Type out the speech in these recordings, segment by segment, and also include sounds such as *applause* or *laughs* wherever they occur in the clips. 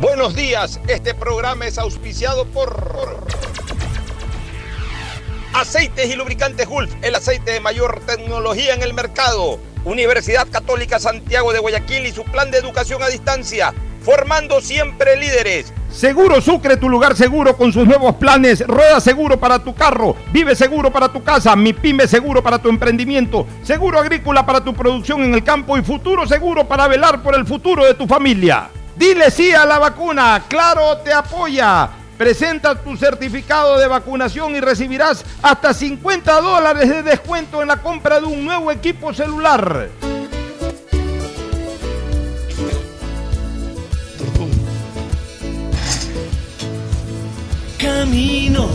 Buenos días, este programa es auspiciado por Aceites y Lubricantes Gulf, el aceite de mayor tecnología en el mercado. Universidad Católica Santiago de Guayaquil y su plan de educación a distancia, formando siempre líderes. Seguro Sucre, tu lugar seguro con sus nuevos planes. Rueda seguro para tu carro, vive seguro para tu casa, mi pyme seguro para tu emprendimiento, seguro agrícola para tu producción en el campo y futuro seguro para velar por el futuro de tu familia. Dile sí a la vacuna, claro te apoya. Presenta tu certificado de vacunación y recibirás hasta 50 dólares de descuento en la compra de un nuevo equipo celular. Camino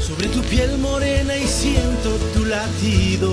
sobre tu piel morena y siento tu latido.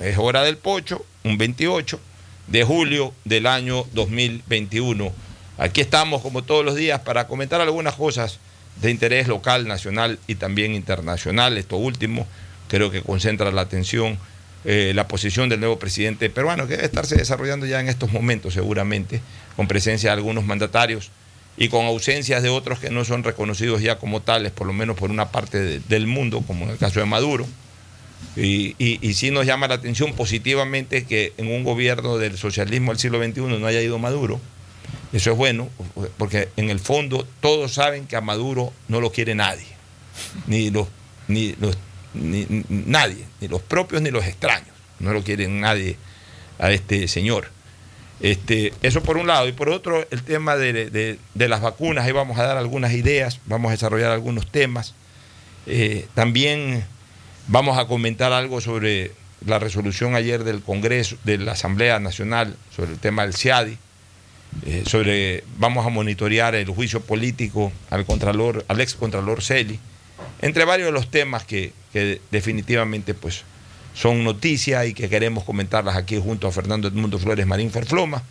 es Hora del Pocho, un 28 de julio del año 2021. Aquí estamos como todos los días para comentar algunas cosas de interés local, nacional y también internacional. Esto último creo que concentra la atención eh, la posición del nuevo presidente peruano, que debe estarse desarrollando ya en estos momentos seguramente, con presencia de algunos mandatarios y con ausencias de otros que no son reconocidos ya como tales, por lo menos por una parte de- del mundo, como en el caso de Maduro. Y, y- y sí nos llama la atención positivamente que en un gobierno del socialismo del siglo XXI no haya ido Maduro. Eso es bueno, porque en el fondo todos saben que a Maduro no lo quiere nadie, ni los, ni los, ni, nadie, ni los propios ni los extraños, no lo quieren nadie a este señor. Este, eso por un lado, y por otro el tema de, de- de las vacunas, ahí vamos a dar algunas ideas, vamos a desarrollar algunos temas. Eh, también vamos a comentar algo sobre la resolución ayer del Congreso, de la Asamblea Nacional, sobre el tema del CIADI. Eh, sobre vamos a monitorear el juicio político al contralor, al ex contralor Celi, entre varios de los temas que, definitivamente pues son noticia y que queremos comentarlas aquí junto a Fernando Edmundo Flores Marín Ferfloma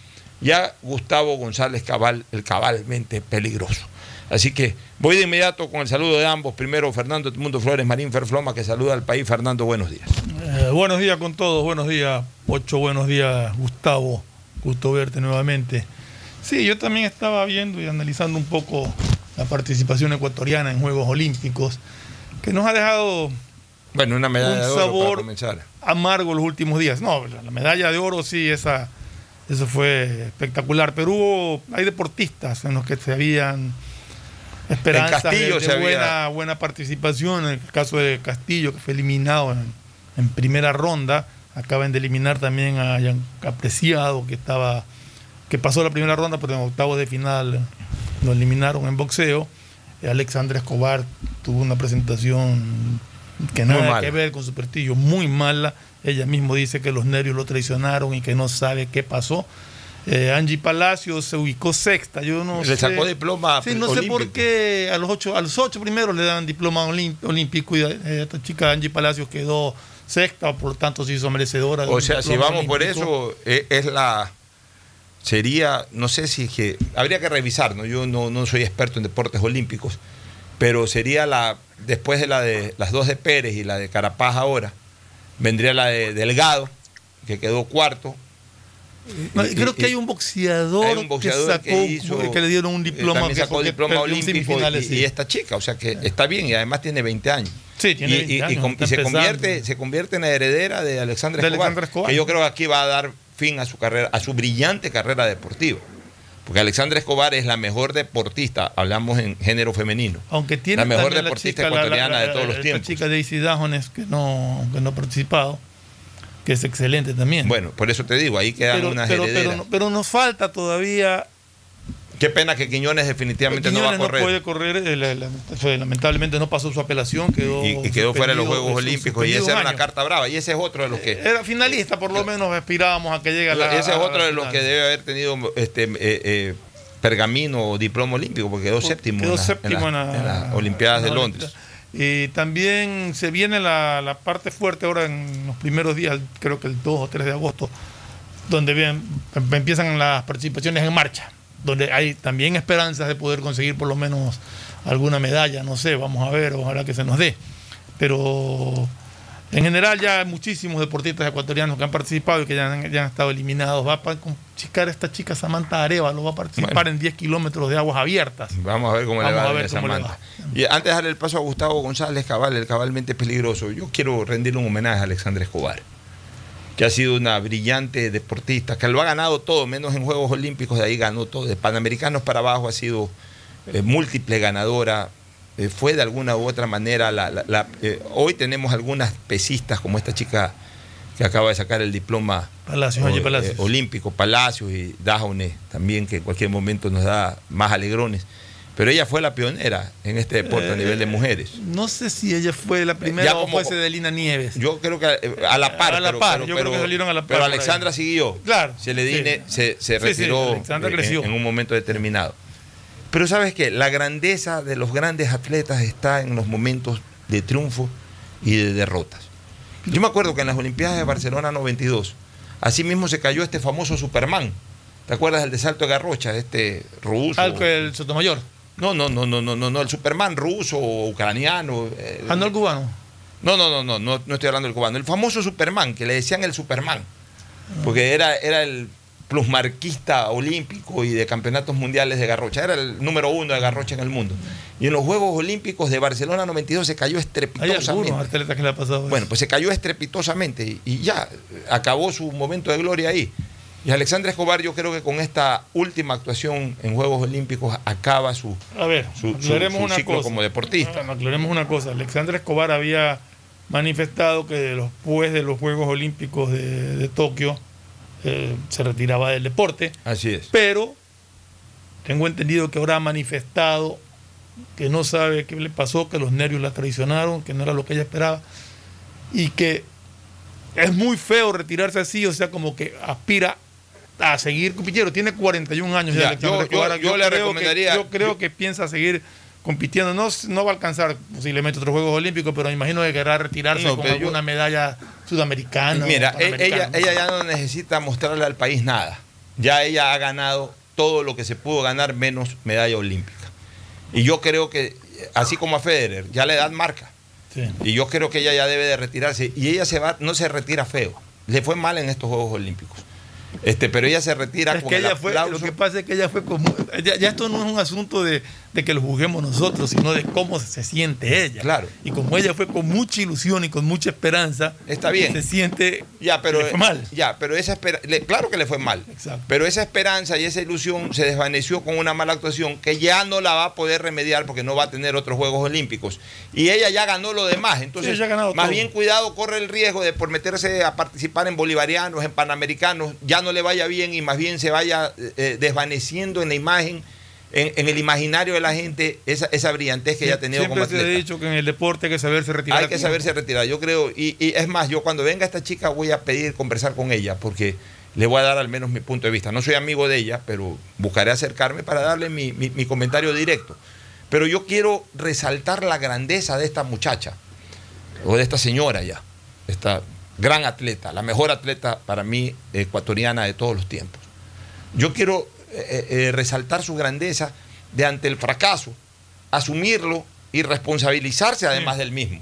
y a Gustavo González Cabal, el cabalmente peligroso. Así que voy de inmediato con el saludo de ambos. Primero Fernando Edmundo Flores Marín Ferfloma, que saluda al país. Fernando, buenos días. Eh, buenos días con todos, buenos días Pocho, buenos días Gustavo, gusto verte nuevamente. Sí, yo también estaba viendo y analizando un poco la participación ecuatoriana en Juegos Olímpicos, que nos ha dejado Bueno, una medalla Un de oro para sabor- comenzar. amargo los últimos días. No, la medalla de oro sí, esa, eso fue espectacular, pero hubo, hay deportistas en los que se habían esperanzas Castillo de, de se había- buena, buena participación. En el caso de Castillo, que fue eliminado en, en primera ronda, acaban de eliminar también a Yan Apreciado, que estaba que pasó la primera ronda, pero en octavos de final lo eliminaron en boxeo. Alexandra Escobar tuvo una presentación que nada mala. que ver con su prestigio, muy mala. Ella mismo dice que los nervios lo traicionaron y que no sabe qué pasó. Eh, Angie Palacios se ubicó sexta. Yo no Le sé. sacó diploma Sí, no sé por qué a los ocho, a los ocho primeros le dan diploma olímpico y eh, esta chica Angie Palacios quedó sexta, por lo tanto se hizo merecedora. de O sea, si vamos por eso, e- es la sería, no sé si es que, habría que revisar, ¿no? yo no, no soy experto en deportes olímpicos, pero sería la, después de la de las dos de Pérez y la de Carapaz ahora, vendría la de Delgado, que quedó cuarto. No, Y- creo y- que hay un boxeador, Hay un boxeador que, sacó, hizo- que le dieron un eh, diploma, que sacó olímpico y, sí. y esta chica, o sea que está bien y además tiene 20 años. Sí, tiene Y- 20 y, y años, com- está y se convierte, se convierte en la heredera de Alexandra De Escobar, Alexandra Escobar. Que yo creo que aquí va a dar fin a su carrera, a su brillante carrera deportiva. Porque Alexandra Escobar es la mejor deportista, hablamos en género femenino. Aunque tiene la mejor deportista chica, la- la- ecuatoriana de la- todos los tiempos. chica Daisy Dajones, que no, que no ha participado, que es excelente también. Bueno, por eso te digo, ahí quedan pero, unas pero, herederas. pero, no- pero nos falta todavía. Qué pena que Quiñones definitivamente no va a correr. puede correr, eh, lamentablemente no pasó su apelación, quedó. y, y quedó fuera de los Juegos su- Olímpicos. Y esa era un una carta brava. Y ese es otro de los que. Era finalista, por lo menos aspirábamos a que llegue a la. ese es la otro de los que debe haber tenido este eh, eh, pergamino o diploma olímpico, porque quedó séptimo, Quedó en, la- séptimo en la- en la- en las Olimpiadas de Londres. Y también se viene la, la parte fuerte ahora en los primeros días, creo que el 2 o 3 de agosto, donde bien, em- empiezan las participaciones en marcha, donde hay también esperanzas de poder conseguir por lo menos alguna medalla, no sé, vamos a ver, ojalá que se nos dé. Pero en general ya hay muchísimos deportistas ecuatorianos que han participado y que ya han, ya han estado eliminados. Va a participar esta chica Samantha Arevalo, va a participar Bueno. en 10 kilómetros de aguas abiertas. Vamos a ver cómo le va a ver cómo le manta. Y antes de darle el paso a Gustavo González Cabal, el cabalmente peligroso, yo quiero rendirle un homenaje a Alexandra Escobar, que ha sido una brillante deportista, que lo ha ganado todo, menos en Juegos Olímpicos, de ahí ganó todo. De Panamericanos para abajo ha sido eh, múltiple ganadora. Eh, fue de alguna u otra manera la, la- la- eh, hoy tenemos algunas pesistas como esta chica que acaba de sacar el diploma Palacios, o- eh, olímpico, Palacios y Dajone también, que en cualquier momento nos da más alegrones. Pero ella fue la pionera en este deporte a nivel de mujeres. No sé si ella fue la primera Ya o como- fue Cedelina Nieves. Yo creo que a la par. A la par, pero- yo creo que salieron a la par Pero. Alexandra siguió. Claro, sí. se, se Sí, sí, retiró en, un momento determinado. Pero sabes que la grandeza de los grandes atletas está en los momentos de triunfo y de derrotas. Yo me acuerdo que en las Olimpiadas de Barcelona 92, así mismo se cayó este famoso Superman. ¿Te acuerdas del de salto de Garrocha, este ruso? Al que el Sotomayor. No, no, no, no, no, no, no, el Superman ruso o ucraniano. eh, Ah, no el cubano. no, no, no, no, no, no estoy hablando del cubano. El famoso Superman, que le decían el Superman. Porque era, era el plusmarquista olímpico y de campeonatos mundiales de Garrocha. Era el número uno de Garrocha en el mundo. Y en los Juegos Olímpicos de Barcelona 92 se cayó estrepitosamente. atletas que le ha pasado. Bueno, pues se cayó estrepitosamente y, y ya acabó su momento de gloria ahí. Y Alexandra Escobar, yo creo que con esta última actuación en Juegos Olímpicos acaba su, A ver, su- su- aclaremos su una ciclo cosa. como deportista. Aclaremos una cosa. Alexandra Escobar había manifestado que después de los Juegos Olímpicos de, de Tokio eh, se retiraba del deporte, Así es. pero tengo entendido que ahora ha manifestado que no sabe qué le pasó, que los nervios la traicionaron, que no era lo que ella esperaba y que es muy feo retirarse así, o sea, como que aspira a seguir compitiendo. Tiene 41 años ya, yo- yo- yo le creo que- recomendaría- yo creo que piensa seguir compitiendo. No, no va a alcanzar posiblemente otros Juegos Olímpicos, pero me imagino que querrá retirarse No, con alguna medalla sudamericana. o Mira, e- ella, ella ya no necesita mostrarle al país nada. Ya ella ha ganado todo lo que se pudo ganar menos medalla olímpica. Y yo creo que, así como a Federer, ya la edad marca. Sí. Y yo creo que ella ya debe de retirarse. Y ella se va, no se retira feo. Le fue mal en estos Juegos Olímpicos. Este, pero ella se retira Es con que el ella fue, aplauso. lo que pasa es que ella fue como. Ya, ya esto no es un asunto de, de que lo juzguemos nosotros, sino de cómo se siente ella. Claro. Y como ella fue con mucha ilusión y con mucha esperanza, Está bien. se siente. Ya, pero que le fue mal. Ya, pero esa le- claro que le fue mal. Exacto. Pero esa esperanza y esa ilusión se desvaneció con una mala actuación que ya no la va a poder remediar porque no va a tener otros Juegos Olímpicos. Y ella ya ganó lo demás. Entonces, Sí, más todo. bien cuidado, corre el riesgo de por meterse a participar en bolivarianos, en panamericanos, ya no le vaya bien y más bien se vaya eh, desvaneciendo en la imagen, en, en el imaginario de la gente, esa, esa brillantez que ella ha tenido Siempre como se ha atleta. dicho que en el deporte hay que saberse retirar. Hay que saberse retirar. Yo creo, y, y es más, yo cuando venga esta chica voy a pedir conversar con ella, porque le voy a dar al menos mi punto de vista. No soy amigo de ella, pero buscaré acercarme para darle mi, mi- mi comentario directo. Pero yo quiero resaltar la grandeza de esta muchacha, o de esta señora ya, esta gran atleta, la mejor atleta para mí ecuatoriana de todos los tiempos. yo quiero eh, eh, resaltar su grandeza de ante el fracaso, asumirlo y responsabilizarse además del mismo.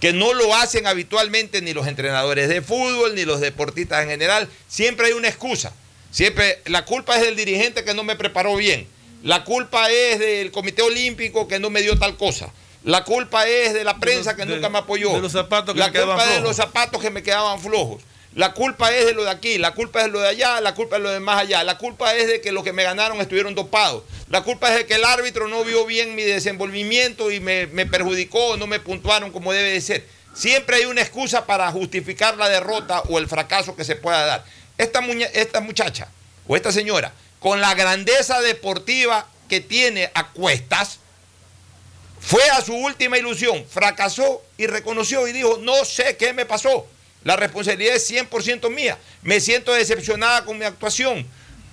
Que no lo hacen habitualmente ni los entrenadores de fútbol, ni los deportistas en general. Siempre hay una excusa. Siempre la culpa es del dirigente que no me preparó bien. La culpa es del Comité Olímpico que no me dio tal cosa. La culpa es de la prensa que de- nunca me apoyó. de los zapatos que la me quedaban culpa es de los zapatos que me quedaban flojos. La culpa es de lo de aquí, la culpa es de lo de allá, la culpa es de lo de más allá. La culpa es de que los que me ganaron estuvieron dopados. La culpa es de que el árbitro no vio bien mi desenvolvimiento y me, perjudicó, no me puntuaron como debe de ser. Siempre hay una excusa para justificar la derrota o el fracaso que se pueda dar. Esta, esta muchacha o esta señora, con la grandeza deportiva que tiene a cuestas, fue a su última ilusión, fracasó y reconoció y dijo, no sé qué me pasó. La responsabilidad es 100% mía. Me siento decepcionada con mi actuación.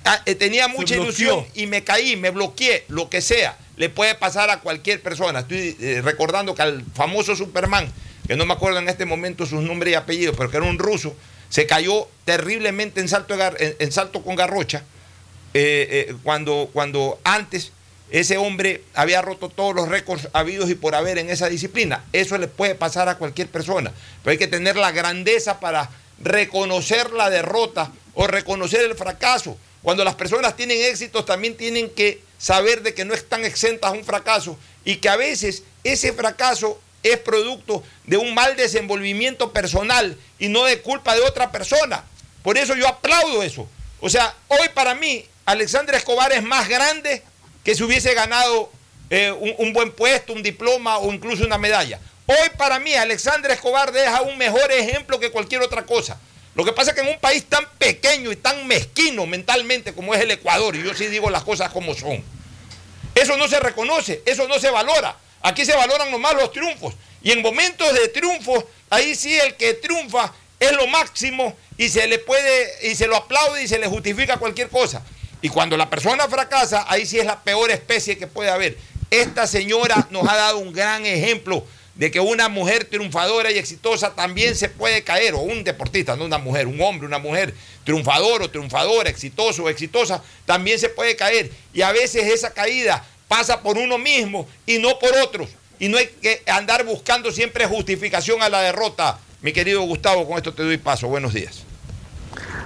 Ah, eh, tenía mucha ilusión y me caí, me bloqueé, lo que sea. Le puede pasar a cualquier persona. Estoy eh, recordando que al famoso Superman, que no me acuerdo en este momento sus nombres y apellidos, pero que era un ruso, se cayó terriblemente en salto, en- en salto con garrocha eh, eh, cuando, cuando antes ese hombre había roto todos los récords habidos y por haber en esa disciplina. Eso le puede pasar a cualquier persona, pero hay que tener la grandeza para reconocer la derrota o reconocer el fracaso. Cuando las personas tienen éxitos también tienen que saber de que no están exentas a un fracaso y que a veces ese fracaso es producto de un mal desenvolvimiento personal y no de culpa de otra persona. Por eso yo aplaudo eso. O sea, hoy para mí, Alexandra Escobar es más grande que si hubiese ganado eh, un, buen puesto, un diploma o incluso una medalla. Hoy para mí, Alexandra Escobar deja un mejor ejemplo que cualquier otra cosa. Lo que pasa es que en un país tan pequeño y tan mezquino mentalmente como es el Ecuador, y yo sí digo las cosas como son, eso no se reconoce, eso no se valora. Aquí se valoran nomás los triunfos. Y en momentos de triunfo, ahí sí el que triunfa es lo máximo y se le puede, y se lo aplaude y se le justifica cualquier cosa. Y cuando la persona fracasa, ahí sí es la peor especie que puede haber. Esta señora nos ha dado un gran ejemplo de que una mujer triunfadora y exitosa también se puede caer, o un deportista, no una mujer, un hombre, una mujer triunfador o triunfadora, exitoso o exitosa, también se puede caer. Y a veces esa caída pasa por uno mismo y no por otros. Y no hay que andar buscando siempre justificación a la derrota. Mi querido Gustavo, con esto te doy paso. Buenos días.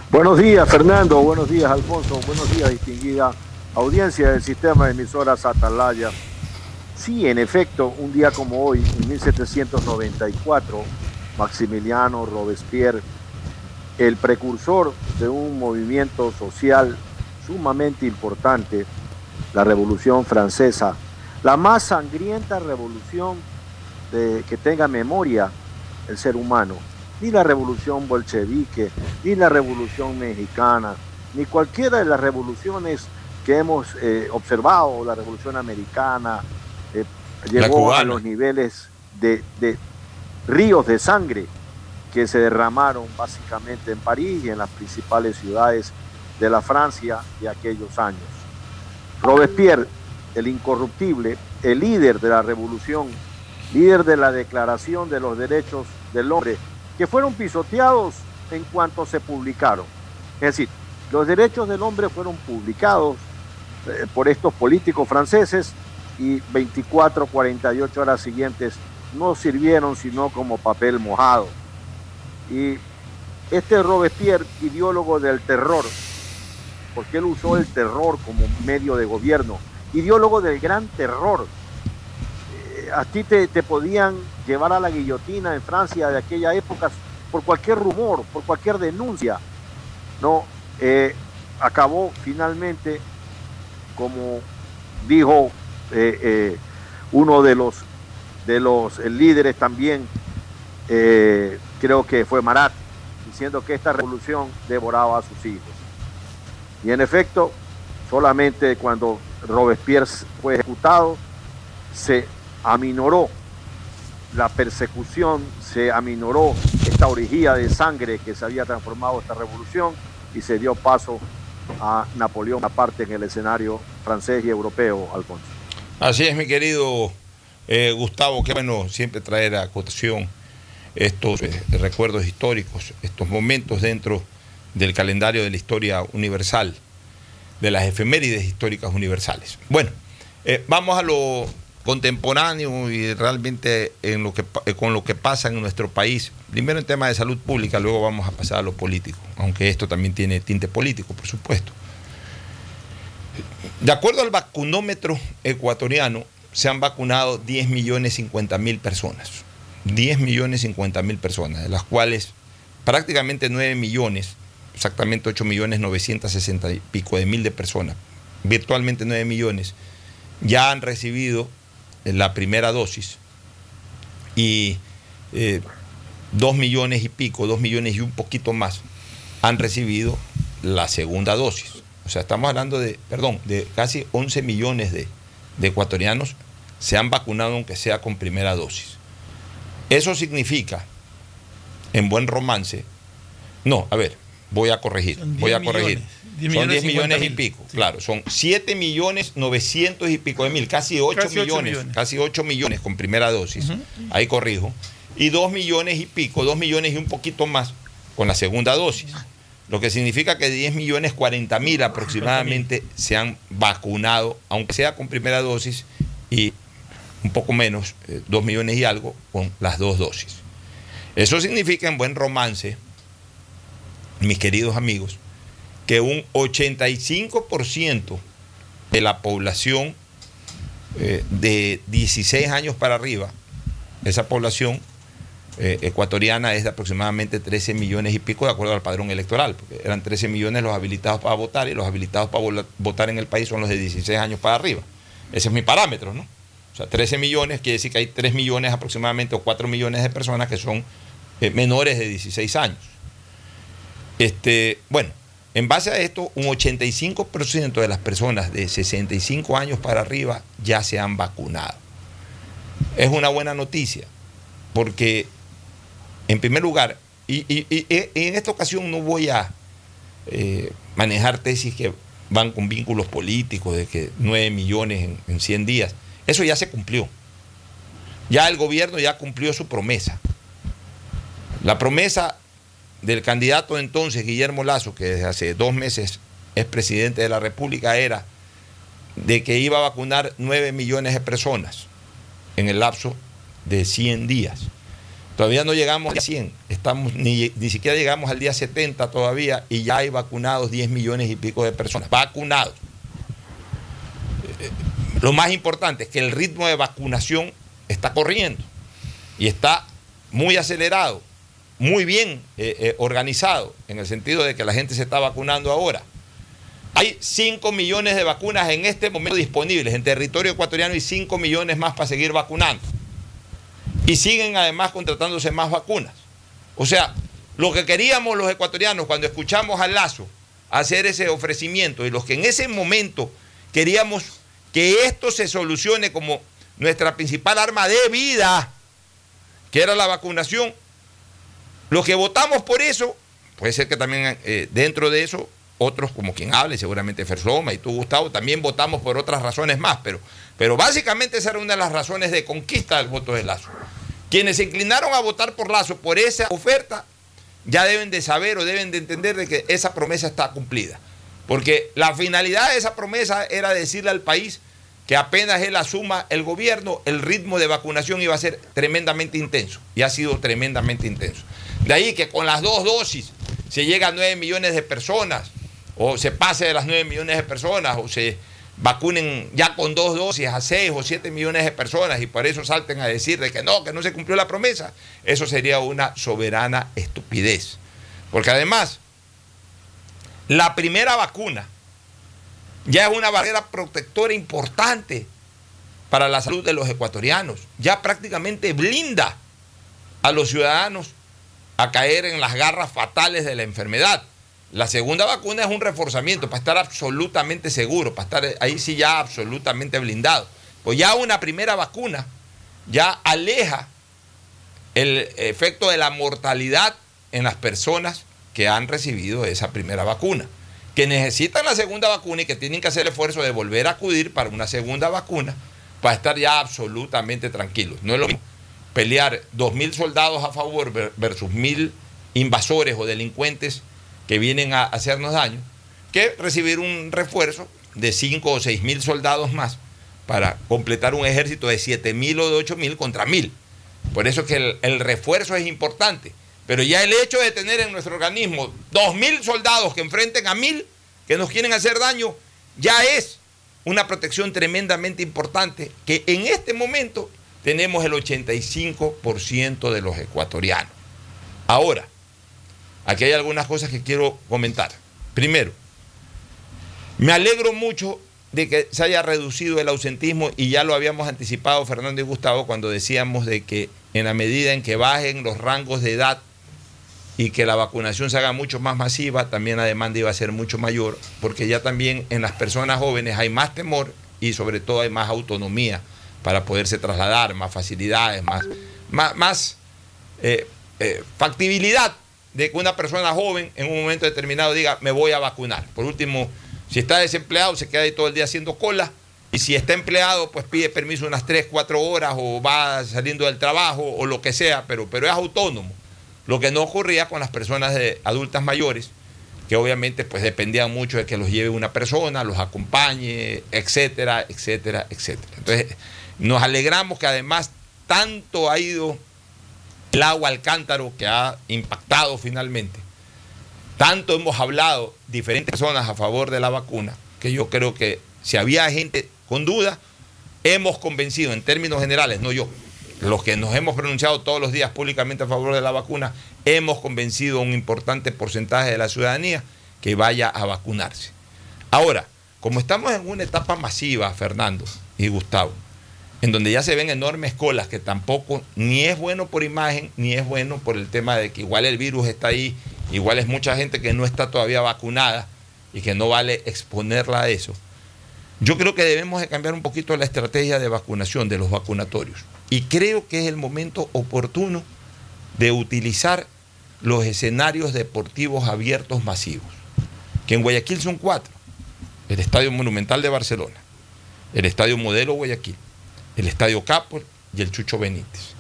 Buenos días, Fernando. Buenos días, Alfonso. Buenos días, distinguida audiencia del sistema de emisoras Atalaya. Sí, en efecto, un día como hoy, en 1794, Maximiliano Robespierre, el precursor de un movimiento social sumamente importante, la Revolución Francesa, la más sangrienta revolución de, que tenga memoria el ser humano, ni la revolución bolchevique, ni la revolución mexicana, ni cualquiera de las revoluciones que hemos eh, observado, la revolución americana, eh, llegó a los niveles de, de ríos de sangre que se derramaron básicamente en París y en las principales ciudades de la Francia de aquellos años. Robespierre, el incorruptible, el líder de la revolución, líder de la Declaración de los Derechos del Hombre, que fueron pisoteados en cuanto se publicaron. Es decir, los derechos del hombre fueron publicados eh, por estos políticos franceses y 24, 48 horas siguientes no sirvieron sino como papel mojado. Y este Robespierre, ideólogo del terror, porque él usó el terror como medio de gobierno, ideólogo del gran terror. A ti te, te podían llevar a la guillotina en Francia de aquella época por cualquier rumor, por cualquier denuncia. No, eh, acabó finalmente, como dijo eh, eh, uno de los, de los líderes también, creo que fue Marat, diciendo que esta revolución devoraba a sus hijos. Y en efecto, solamente cuando Robespierre fue ejecutado, se aminoró la persecución, se aminoró esta orgía de sangre que se había transformado esta revolución y se dio paso a Napoleón aparte en el escenario francés y europeo, Alfonso. Así es, mi querido eh, Gustavo, qué bueno siempre traer a cotación estos eh, recuerdos históricos, estos momentos dentro del calendario de la historia universal. de las efemérides históricas universales. Bueno, eh, vamos a lo contemporáneo y realmente en lo que, eh, con lo que pasa en nuestro país. Primero en tema de salud pública, luego vamos a pasar a lo político, aunque esto también tiene tinte político, por supuesto. De acuerdo al vacunómetro ecuatoriano, se han vacunado 10 millones 50 mil personas. 10 millones 50 mil personas, de las cuales prácticamente 9 millones, exactamente 8 millones 960 y pico de mil de personas, virtualmente 9 millones, ya han recibido la primera dosis y eh, 2 millones y pico, 2 millones y un poquito más han recibido la segunda dosis. O sea, estamos hablando de, perdón, de casi 11 millones de, de ecuatorianos se han vacunado aunque sea con primera dosis. Eso significa, en buen romance, no, a ver, voy a corregir, Son 10 voy a corregir. millones, 10 son 10 millones y 50 mil, pico, sí. claro, son 7 millones 900 y pico de mil, casi 8 Casi ocho millones, millones. casi 8 millones con primera dosis, ahí corrijo, y 2 millones y pico, 2 millones y un poquito más con la segunda dosis. Lo que significa que 10 millones 40 mil aproximadamente se han vacunado, aunque sea con primera dosis, y un poco menos, 2 millones y algo, con las dos dosis. Eso significa en buen romance, mis queridos amigos, que un 85% de la población eh, de 16 años para arriba, esa población eh, ecuatoriana es de aproximadamente 13 millones y pico de acuerdo al padrón electoral, porque eran 13 millones los habilitados para votar y los habilitados para votar en el país son los de 16 años para arriba. Ese es mi parámetro, ¿no? O sea, 13 millones quiere decir que hay 3 millones aproximadamente o 4 millones de personas que son eh, menores de 16 años. Este, bueno, en base a esto, un 85% de las personas de 65 años para arriba ya se han vacunado. Es una buena noticia, porque en primer lugar, y, en esta ocasión no voy a eh, manejar tesis que van con vínculos políticos de que 9 millones en, en 100 días. Eso ya se cumplió. Ya el gobierno ya cumplió su promesa. La promesa del candidato entonces, Guillermo Lazo, que desde hace dos meses es presidente de la República, era de que iba a vacunar 9 millones de personas en el lapso de 100 días. Todavía no llegamos a 100, estamos, ni, ni siquiera llegamos al día 70 todavía y ya hay vacunados 10 millones y pico de personas. Vacunados. Eh, Lo más importante es que el ritmo de vacunación está corriendo y está muy acelerado, muy bien eh, eh, organizado, en el sentido de que la gente se está vacunando ahora. Hay 5 millones de vacunas en este momento disponibles en territorio ecuatoriano y 5 millones más para seguir vacunando. Y siguen además contratándose más vacunas. O sea, lo que queríamos los ecuatorianos cuando escuchamos a Lazo hacer ese ofrecimiento y los que en ese momento queríamos que esto se solucione como nuestra principal arma de vida, que era la vacunación, los que votamos por eso, puede ser que también eh, dentro de eso otros como quien hable, seguramente Fersoma y tú Gustavo, también votamos por otras razones más, pero, pero básicamente esa era una de las razones de conquista del voto de Lazo. Quienes se inclinaron a votar por Lazo por esa oferta, ya deben de saber o deben de entender de que esa promesa está cumplida. Porque la finalidad de esa promesa era decirle al país que apenas él asuma el gobierno, el ritmo de vacunación iba a ser tremendamente intenso. Y ha sido tremendamente intenso. De ahí que con las dos dosis se llega a 9 millones de personas, o se pase de las 9 millones de personas, o se vacunen ya con dos dosis a 6 o 7 millones de personas y por eso salten a decir de que no, que no se cumplió la promesa. Eso sería una soberana estupidez. Porque además, la primera vacuna ya es una barrera protectora importante para la salud de los ecuatorianos. Ya prácticamente blinda a los ciudadanos a caer en las garras fatales de la enfermedad. La segunda vacuna es un reforzamiento para estar absolutamente seguro, para estar ahí sí ya absolutamente blindado. Pues ya una primera vacuna ya aleja el efecto de la mortalidad en las personas que han recibido esa primera vacuna, que necesitan la segunda vacuna y que tienen que hacer el esfuerzo de volver a acudir para una segunda vacuna para estar ya absolutamente tranquilos. No es lo mismo pelear 2.000 soldados a favor ver- versus 1.000 invasores o delincuentes que vienen a hacernos daño, que recibir un refuerzo de 5 o 6 mil soldados más para completar un ejército de 7 mil o de 8 mil contra mil. Por eso es que el, refuerzo es importante. Pero ya el hecho de tener en nuestro organismo 2 mil soldados que enfrenten a mil que nos quieren hacer daño, ya es una protección tremendamente importante que en este momento tenemos el 85% de los ecuatorianos. Ahora, aquí hay algunas cosas que quiero comentar. Primero, me alegro mucho de que se haya reducido el ausentismo y ya lo habíamos anticipado Fernando y Gustavo cuando decíamos de que en la medida en que bajen los rangos de edad y que la vacunación se haga mucho más masiva, también la demanda iba a ser mucho mayor, porque ya también en las personas jóvenes hay más temor y sobre todo hay más autonomía para poderse trasladar, más facilidades, más, más, eh, eh, factibilidad de que una persona joven en un momento determinado diga, me voy a vacunar. Por último, si está desempleado, se queda ahí todo el día haciendo cola. Y si está empleado, pues pide permiso unas 3, 4 horas o va saliendo del trabajo o lo que sea, pero, pero es autónomo. Lo que no ocurría con las personas de adultas mayores, que obviamente pues dependían mucho de que los lleve una persona, los acompañe, etcétera, etcétera, etcétera. Entonces, nos alegramos que además tanto ha ido el agua al cántaro que ha impactado finalmente. Tanto hemos hablado diferentes personas a favor de la vacuna, que yo creo que si había gente con duda, hemos convencido en términos generales, no yo, los que nos hemos pronunciado todos los días públicamente a favor de la vacuna, hemos convencido a un importante porcentaje de la ciudadanía que vaya a vacunarse. Ahora, como estamos en una etapa masiva, Fernando y Gustavo, en donde ya se ven enormes colas que tampoco ni es bueno por imagen, ni es bueno por el tema de que igual el virus está ahí, igual es mucha gente que no está todavía vacunada y que no vale exponerla a eso. Yo creo que debemos de cambiar un poquito la estrategia de vacunación de los vacunatorios. Y creo que es el momento oportuno de utilizar los escenarios deportivos abiertos masivos, que en Guayaquil son cuatro. El Estadio Monumental de Barcelona, el Estadio Modelo Guayaquil, el Estadio Capo y el Chucho Benítez.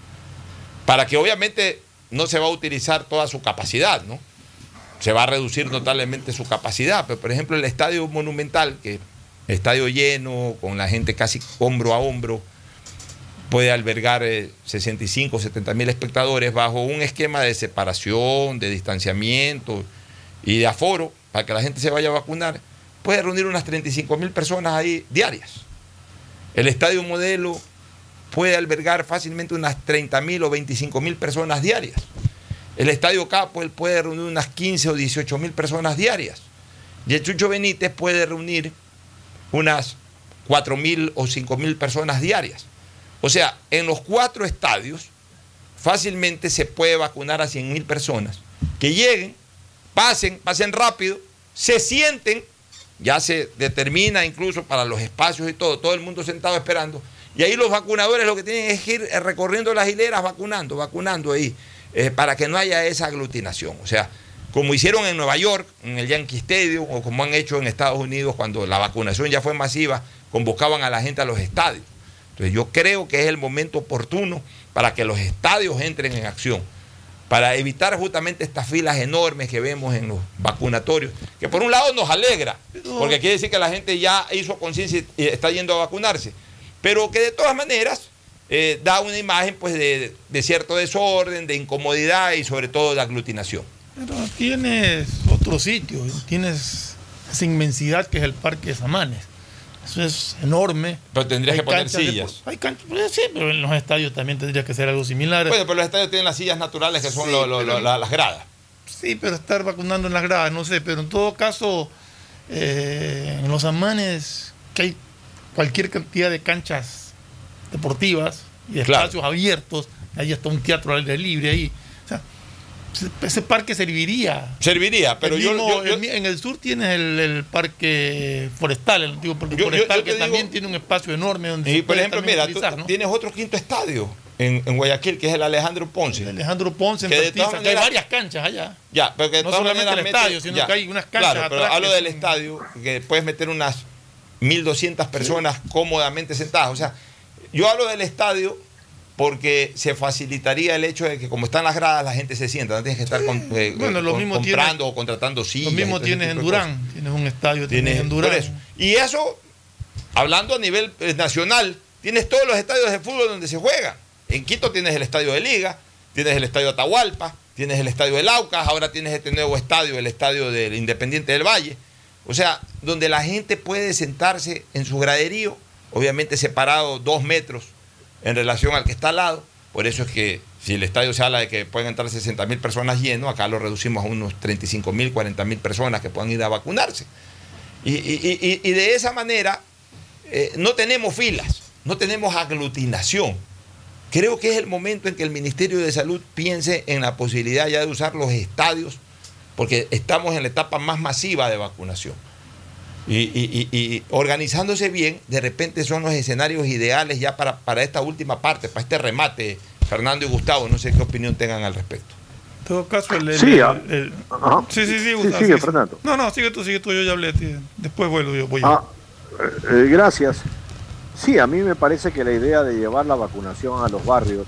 Para que obviamente no se va a utilizar toda su capacidad, ¿no? Se va a reducir notablemente su capacidad, pero por ejemplo el Estadio Monumental, que estadio lleno, con la gente casi hombro a hombro, puede albergar 65 70 mil espectadores bajo un esquema de separación, de distanciamiento y de aforo para que la gente se vaya a vacunar. Puede reunir unas 35 mil personas ahí diarias. El estadio modelo puede albergar fácilmente unas 30 mil o 25 mil personas diarias. El estadio Capo puede reunir unas 15 o 18 mil personas diarias. Y el Chucho Benítez puede reunir unas 4 mil o 5 mil personas diarias. O sea, en los cuatro estadios fácilmente se puede vacunar a 100 mil personas que lleguen, pasen, pasen rápido, se sienten, ya se determina incluso para los espacios y todo, todo el mundo sentado esperando. Y ahí los vacunadores lo que tienen es ir recorriendo las hileras vacunando, vacunando ahí, eh, para que no haya esa aglutinación. O sea, como hicieron en Nueva York, en el Yankee Stadium, o como han hecho en Estados Unidos cuando la vacunación ya fue masiva, convocaban a la gente a los estadios. Entonces yo creo que es el momento oportuno para que los estadios entren en acción, para evitar justamente estas filas enormes que vemos en los vacunatorios, que por un lado nos alegra, porque quiere decir que la gente ya hizo conciencia y está yendo a vacunarse, pero que de todas maneras eh, da una imagen pues de, de cierto desorden, de incomodidad y sobre todo de aglutinación. Pero tienes otro sitio, tienes esa inmensidad que es el Parque de Samanes. Eso es enorme. Pero tendrías Hay que poner de- sillas. hay canchas, pues, sí, pero en los estadios también tendría que ser algo similar. Bueno, pero los estadios tienen las sillas naturales que son Sí, lo- lo- pero- lo- la- las gradas. Sí, pero estar vacunando en las gradas, no sé, pero en todo caso, eh, en los amanes, que hay cualquier cantidad de canchas deportivas y de Claro. espacios abiertos, hay hasta un teatro al aire libre ahí. Ese- parque serviría. Serviría, pero yo, mismo- yo- yo- en el sur tienes el, el parque forestal, el antiguo parque Yo- forestal, que también tiene un espacio enorme donde y se por puede ejemplo, mira, tú tienes otro quinto estadio en, en Guayaquil, que es el Alejandro Ponce. El Alejandro Ponce en Que hay varias canchas allá. Ya, pero que No solamente maneras el mete- estadio, sino que hay unas canchas Claro, pero atrás hablo del son- estadio, que puedes meter unas 1.200 personas cómodamente sentadas. O sea, yo hablo del estadio porque se facilitaría el hecho de que como están las gradas la gente se sienta, no tienes que estar con- eh, Bueno, lo con- mismo comprando o contratando sillas. Lo mismo tienes en de. Durán. Tienes un estadio, tienes, Tienes en Durán. eso. Y eso, hablando a nivel eh, nacional, tienes todos los estadios de fútbol donde se juega. En Quito tienes el estadio de Liga, tienes el estadio Atahualpa, tienes el estadio del Aucas, ahora tienes este nuevo estadio, el estadio del Independiente del Valle. O sea, donde la gente puede sentarse en su graderío, obviamente separado dos metros en relación al que está al lado. Por eso es que si el estadio se habla de que pueden entrar 60 mil personas llenos, acá lo reducimos a unos 35 mil, 40 mil personas que puedan ir a vacunarse. Y de esa manera eh, no tenemos filas, no tenemos aglutinación. Creo que es el momento en que el Ministerio de Salud piense en la posibilidad ya de usar los estadios, porque estamos en la etapa más masiva de vacunación. Y, y- y- y organizándose bien, de repente son los escenarios ideales ya para, para esta última parte, para este remate, Fernando y Gustavo. No sé qué opinión tengan al respecto. En todo caso, el. el- Sí, el- ah. el- sí, sí, sí, Sí, Gustavo, sigue, sí. Fernando. No, no, sigue tú, sigue tú, yo ya hablé. Después vuelvo yo. Voy. Ah, eh, eh, gracias. Sí, a mí me parece que la idea de llevar la vacunación a los barrios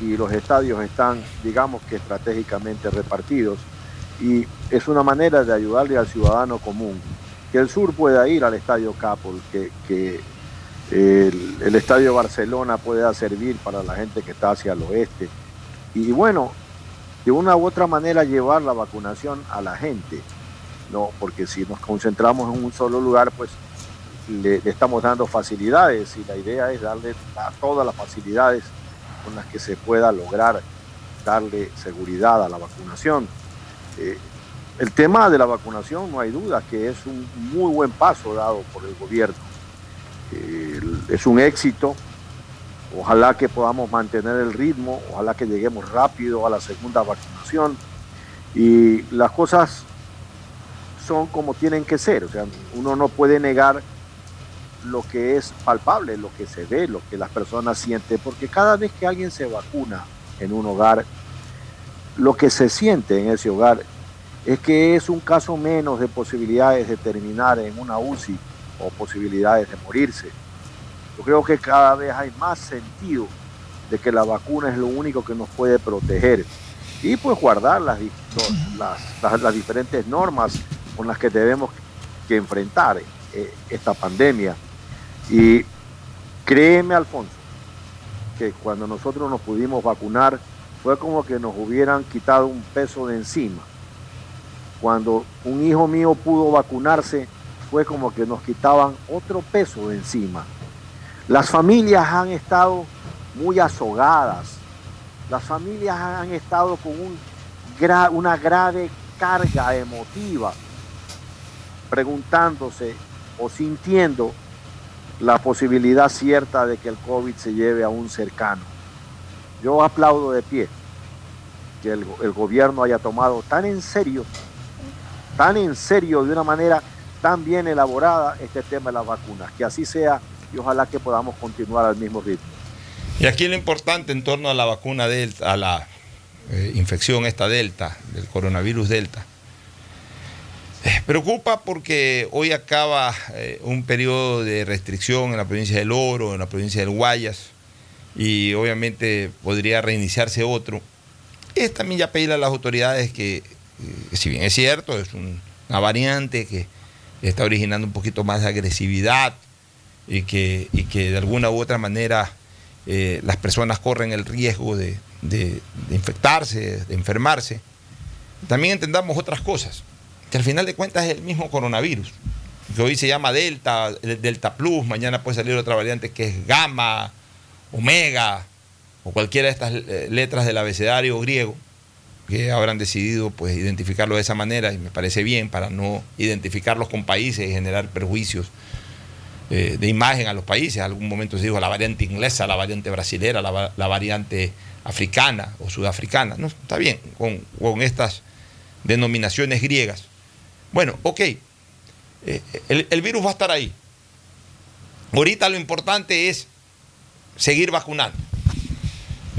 y los estadios están, digamos que estratégicamente repartidos y es una manera de ayudarle al ciudadano común. Que el sur pueda ir al estadio Capol, que, el estadio Barcelona pueda servir para la gente que está hacia el oeste. Y bueno, de una u otra manera llevar la vacunación a la gente. No, porque si nos concentramos en un solo lugar, pues le, le estamos dando facilidades y la idea es darle a todas las facilidades con las que se pueda lograr darle seguridad a la vacunación. Eh, el tema de la vacunación, no hay duda que es un muy buen paso dado por el gobierno. Eh, es un éxito. Ojalá que podamos mantener el ritmo, ojalá que lleguemos rápido a la segunda vacunación y las cosas son como tienen que ser. O sea, uno no puede negar lo que es palpable, lo que se ve, lo que las personas sienten, porque cada vez que alguien se vacuna en un hogar, lo que se siente en ese hogar es que es un caso menos de posibilidades de terminar en una UCI o posibilidades de morirse. Yo creo que cada vez hay más sentido de que la vacuna es lo único que nos puede proteger y pues guardar las, las- las diferentes normas con las que debemos que enfrentar eh, esta pandemia. Y créeme, Alfonso, que cuando nosotros nos pudimos vacunar fue como que nos hubieran quitado un peso de encima. Cuando un hijo mío pudo vacunarse fue como que nos quitaban otro peso de encima. Las familias han estado muy azogadas, las familias han estado con una grave carga emotiva, preguntándose o sintiendo la posibilidad cierta de que el COVID se lleve a un cercano. Yo aplaudo de pie que el gobierno haya tomado tan en serio, tan en serio, de una manera tan bien elaborada este tema de las vacunas. Que así sea y ojalá que podamos continuar al mismo ritmo. Y aquí lo importante en torno a la vacuna Delta, a la eh, infección esta Delta, del coronavirus Delta. Eh, Preocupa porque hoy acaba eh, un periodo de restricción en la provincia del Oro, en la provincia del Guayas, y obviamente podría reiniciarse otro. Es también ya pedirle a las autoridades que, eh, si bien es cierto, es un- una variante que está originando un poquito más de agresividad y que, y que de alguna u otra manera eh, las personas corren el riesgo de, de- infectarse, de enfermarse. También entendamos otras cosas, que al final de cuentas es el mismo coronavirus, que hoy se llama Delta, el Delta Plus, mañana puede salir otra variante que es Gamma, Omega, o cualquiera de estas eh, letras del abecedario griego, que habrán decidido pues identificarlo de esa manera, y me parece bien, para no identificarlos con países y generar perjuicios eh, de imagen a los países. En algún momento se dijo la variante inglesa, la variante brasilera, la, la variante africana o sudafricana. No, está bien con, con estas denominaciones griegas. Bueno, ok, eh, el, el virus va a estar ahí. Ahorita lo importante es seguir vacunando.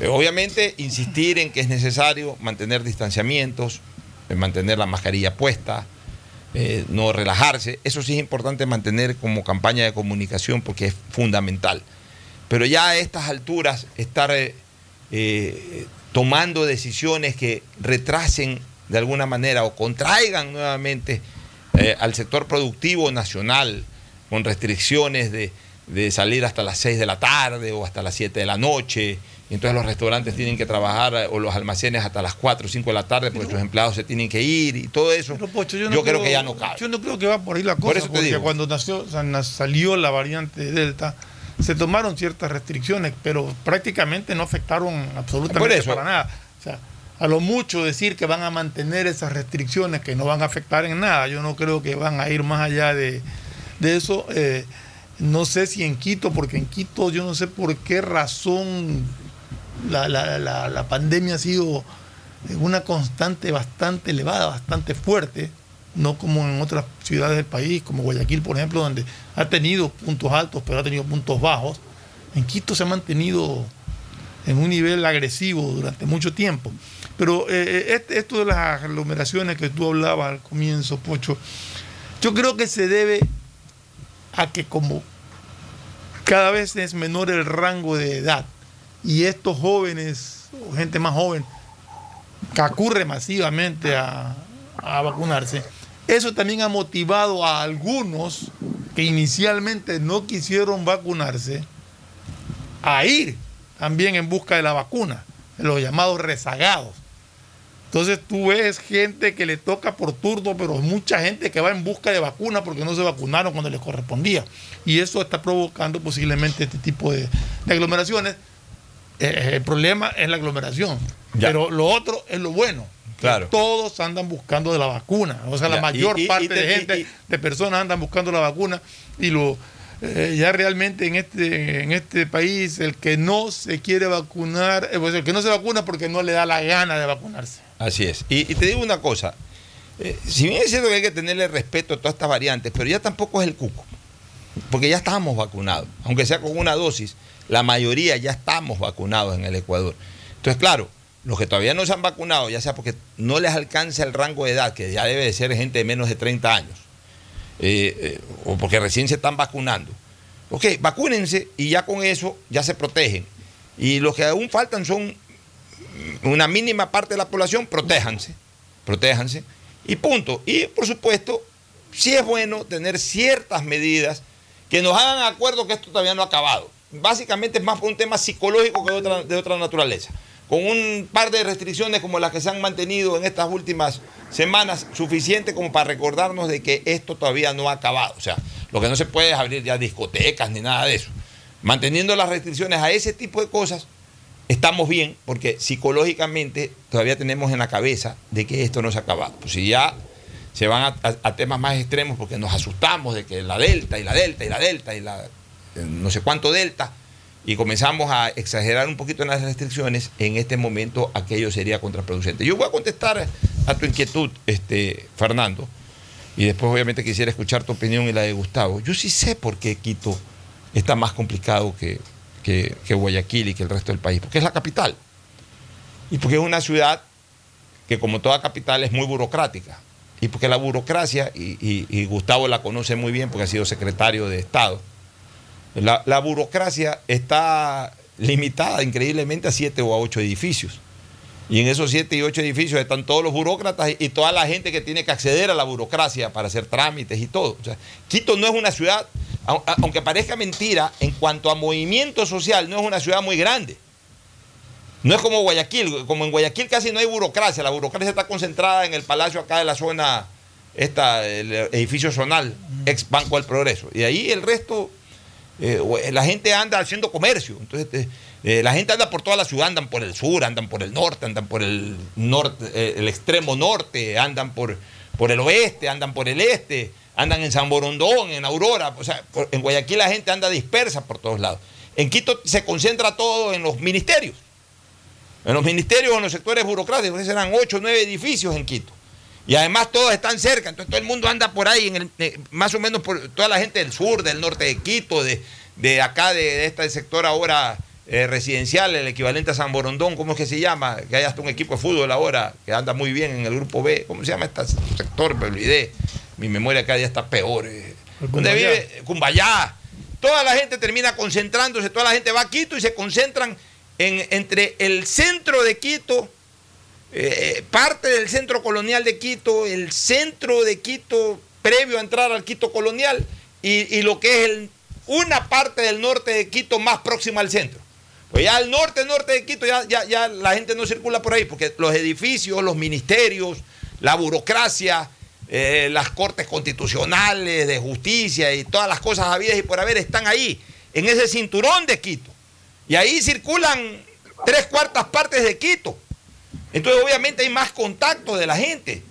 Eh, Obviamente, insistir en que es necesario mantener distanciamientos, eh, mantener la mascarilla puesta, eh, no relajarse. Eso sí es importante mantener como campaña de comunicación porque es fundamental. Pero ya a estas alturas, estar tomando decisiones que retrasen de alguna manera o contraigan nuevamente al sector productivo nacional con restricciones de, de salir hasta las 6 de la tarde o hasta las 7 de la noche. Entonces los restaurantes tienen que trabajar eh, o los almacenes hasta las 4 o 5 de la tarde porque sus empleados se tienen que ir y todo eso. Pero, Pocho, yo, yo, no creo, que ya no cabe. Yo no creo que va por ahí la cosa, Por eso te porque cuando nació, o sea, salió la variante Delta, se tomaron ciertas restricciones, pero prácticamente no afectaron absolutamente eso. para nada. O sea, a lo mucho decir que van a mantener esas restricciones que no van a afectar en nada, yo no creo que van a ir más allá de, de eso. Eh, no sé si en Quito, porque en Quito yo no sé por qué razón la, la- la- pandemia ha sido una constante bastante elevada, bastante fuerte, no como en otras ciudades del país, como Guayaquil, por ejemplo, donde ha tenido puntos altos, pero ha tenido puntos bajos. En Quito se ha mantenido en un nivel agresivo durante mucho tiempo. Pero eh, este- esto de las aglomeraciones que tú hablabas al comienzo, Pocho, yo creo que se debe a que como cada vez es menor el rango de edad y estos jóvenes o gente más joven concurre masivamente a, a vacunarse, eso también ha motivado a algunos que inicialmente no quisieron vacunarse a ir también en busca de la vacuna, los llamados rezagados. Entonces tú ves gente que le toca por turno, pero mucha gente que va en busca de vacuna porque no se vacunaron cuando les correspondía. Y eso está provocando posiblemente este tipo de, de aglomeraciones. Eh, el problema es la aglomeración, Ya. pero lo otro es lo bueno. Claro. Todos andan buscando de la vacuna. O sea, la mayor y- y- parte y de gente, de personas andan buscando la vacuna y lo eh, ya realmente en este en este país el que no se quiere vacunar, eh, pues el que no se vacuna porque no le da la gana de vacunarse. Así es. Y, y te digo una cosa, eh, si bien es cierto que hay que tenerle respeto a todas estas variantes, pero ya tampoco es el cuco, porque ya estamos vacunados, aunque sea con una dosis, la mayoría ya estamos vacunados en el Ecuador. Entonces, claro, los que todavía no se han vacunado, ya sea porque no les alcanza el rango de edad, que ya debe de ser gente de menos de 30 años, eh, eh, o porque recién se están vacunando. Ok, vacúnense y ya con eso ya se protegen. Y los que aún faltan son una mínima parte de la población, protéjanse, protéjanse, y punto. Y por supuesto, sí es bueno tener ciertas medidas que nos hagan acuerdo que esto todavía no ha acabado. Básicamente es más por un tema psicológico que de otra, naturaleza. Con un par de restricciones como las que se han mantenido en estas últimas semanas, suficiente como para recordarnos de que esto todavía no ha acabado. O sea, lo que no se puede es abrir ya discotecas ni nada de eso. Manteniendo las restricciones a ese tipo de cosas, estamos bien porque psicológicamente todavía tenemos en la cabeza de que esto no se ha acabado. Pues si ya se van a, a- temas más extremos porque nos asustamos de que la delta y la delta y la delta y la no sé cuánto delta y comenzamos a exagerar un poquito en las restricciones, en este momento aquello sería contraproducente. Yo voy a contestar a tu inquietud, este, Fernando, y después obviamente quisiera escuchar tu opinión y la de Gustavo. Yo sí sé por qué Quito está más complicado que, que, Guayaquil y que el resto del país, porque es la capital. Y porque es una ciudad que como toda capital es muy burocrática. Y porque la burocracia, y- y Gustavo la conoce muy bien porque ha sido secretario de Estado, la, la burocracia está limitada increíblemente a siete o a ocho edificios. Y en esos siete y ocho edificios están todos los burócratas y, toda la gente que tiene que acceder a la burocracia para hacer trámites y todo. O sea, Quito no es una ciudad, aunque parezca mentira, en cuanto a movimiento social, no es una ciudad muy grande. No es como Guayaquil, como en Guayaquil casi no hay burocracia, la burocracia está concentrada en el palacio acá de la zona, esta, el edificio zonal, ex Banco del Progreso. Y ahí el resto, eh, la gente anda haciendo comercio. Entonces, eh, eh, la gente anda por toda la ciudad, andan por el sur, andan por el norte, andan por el norte, eh, el extremo norte, andan por, por el oeste, andan por el este, andan en San Borondón, en Aurora. O sea, en Guayaquil la gente anda dispersa por todos lados. En Quito se concentra todo en los ministerios. En los ministerios en los sectores burocráticos, eran ocho o nueve edificios en Quito. Y además todos están cerca, entonces todo el mundo anda por ahí, en el, eh, más o menos por toda la gente del sur, del norte de Quito, de, de acá, de, de este sector ahora eh, residencial, el equivalente a San Borondón, ¿cómo es que se llama? Que hay hasta un equipo de fútbol ahora que anda muy bien en el grupo B. ¿Cómo se llama este sector? Me olvidé. Mi memoria cada día está peor. eh. ¿Dónde vive? Cumbayá. Toda la gente termina concentrándose, toda la gente va a Quito y se concentran en, entre el centro de Quito, eh, parte del centro colonial de Quito, el centro de Quito previo a entrar al Quito colonial y, lo que es una parte del norte de Quito más próxima al centro. Pues ya al norte, norte de Quito, ya, ya, ya la gente no circula por ahí, porque los edificios, los ministerios, la burocracia, eh, las cortes constitucionales de justicia y todas las cosas habidas y por haber están ahí, en ese cinturón de Quito. Y ahí circulan tres cuartas partes de Quito. Entonces obviamente hay más contacto de la gente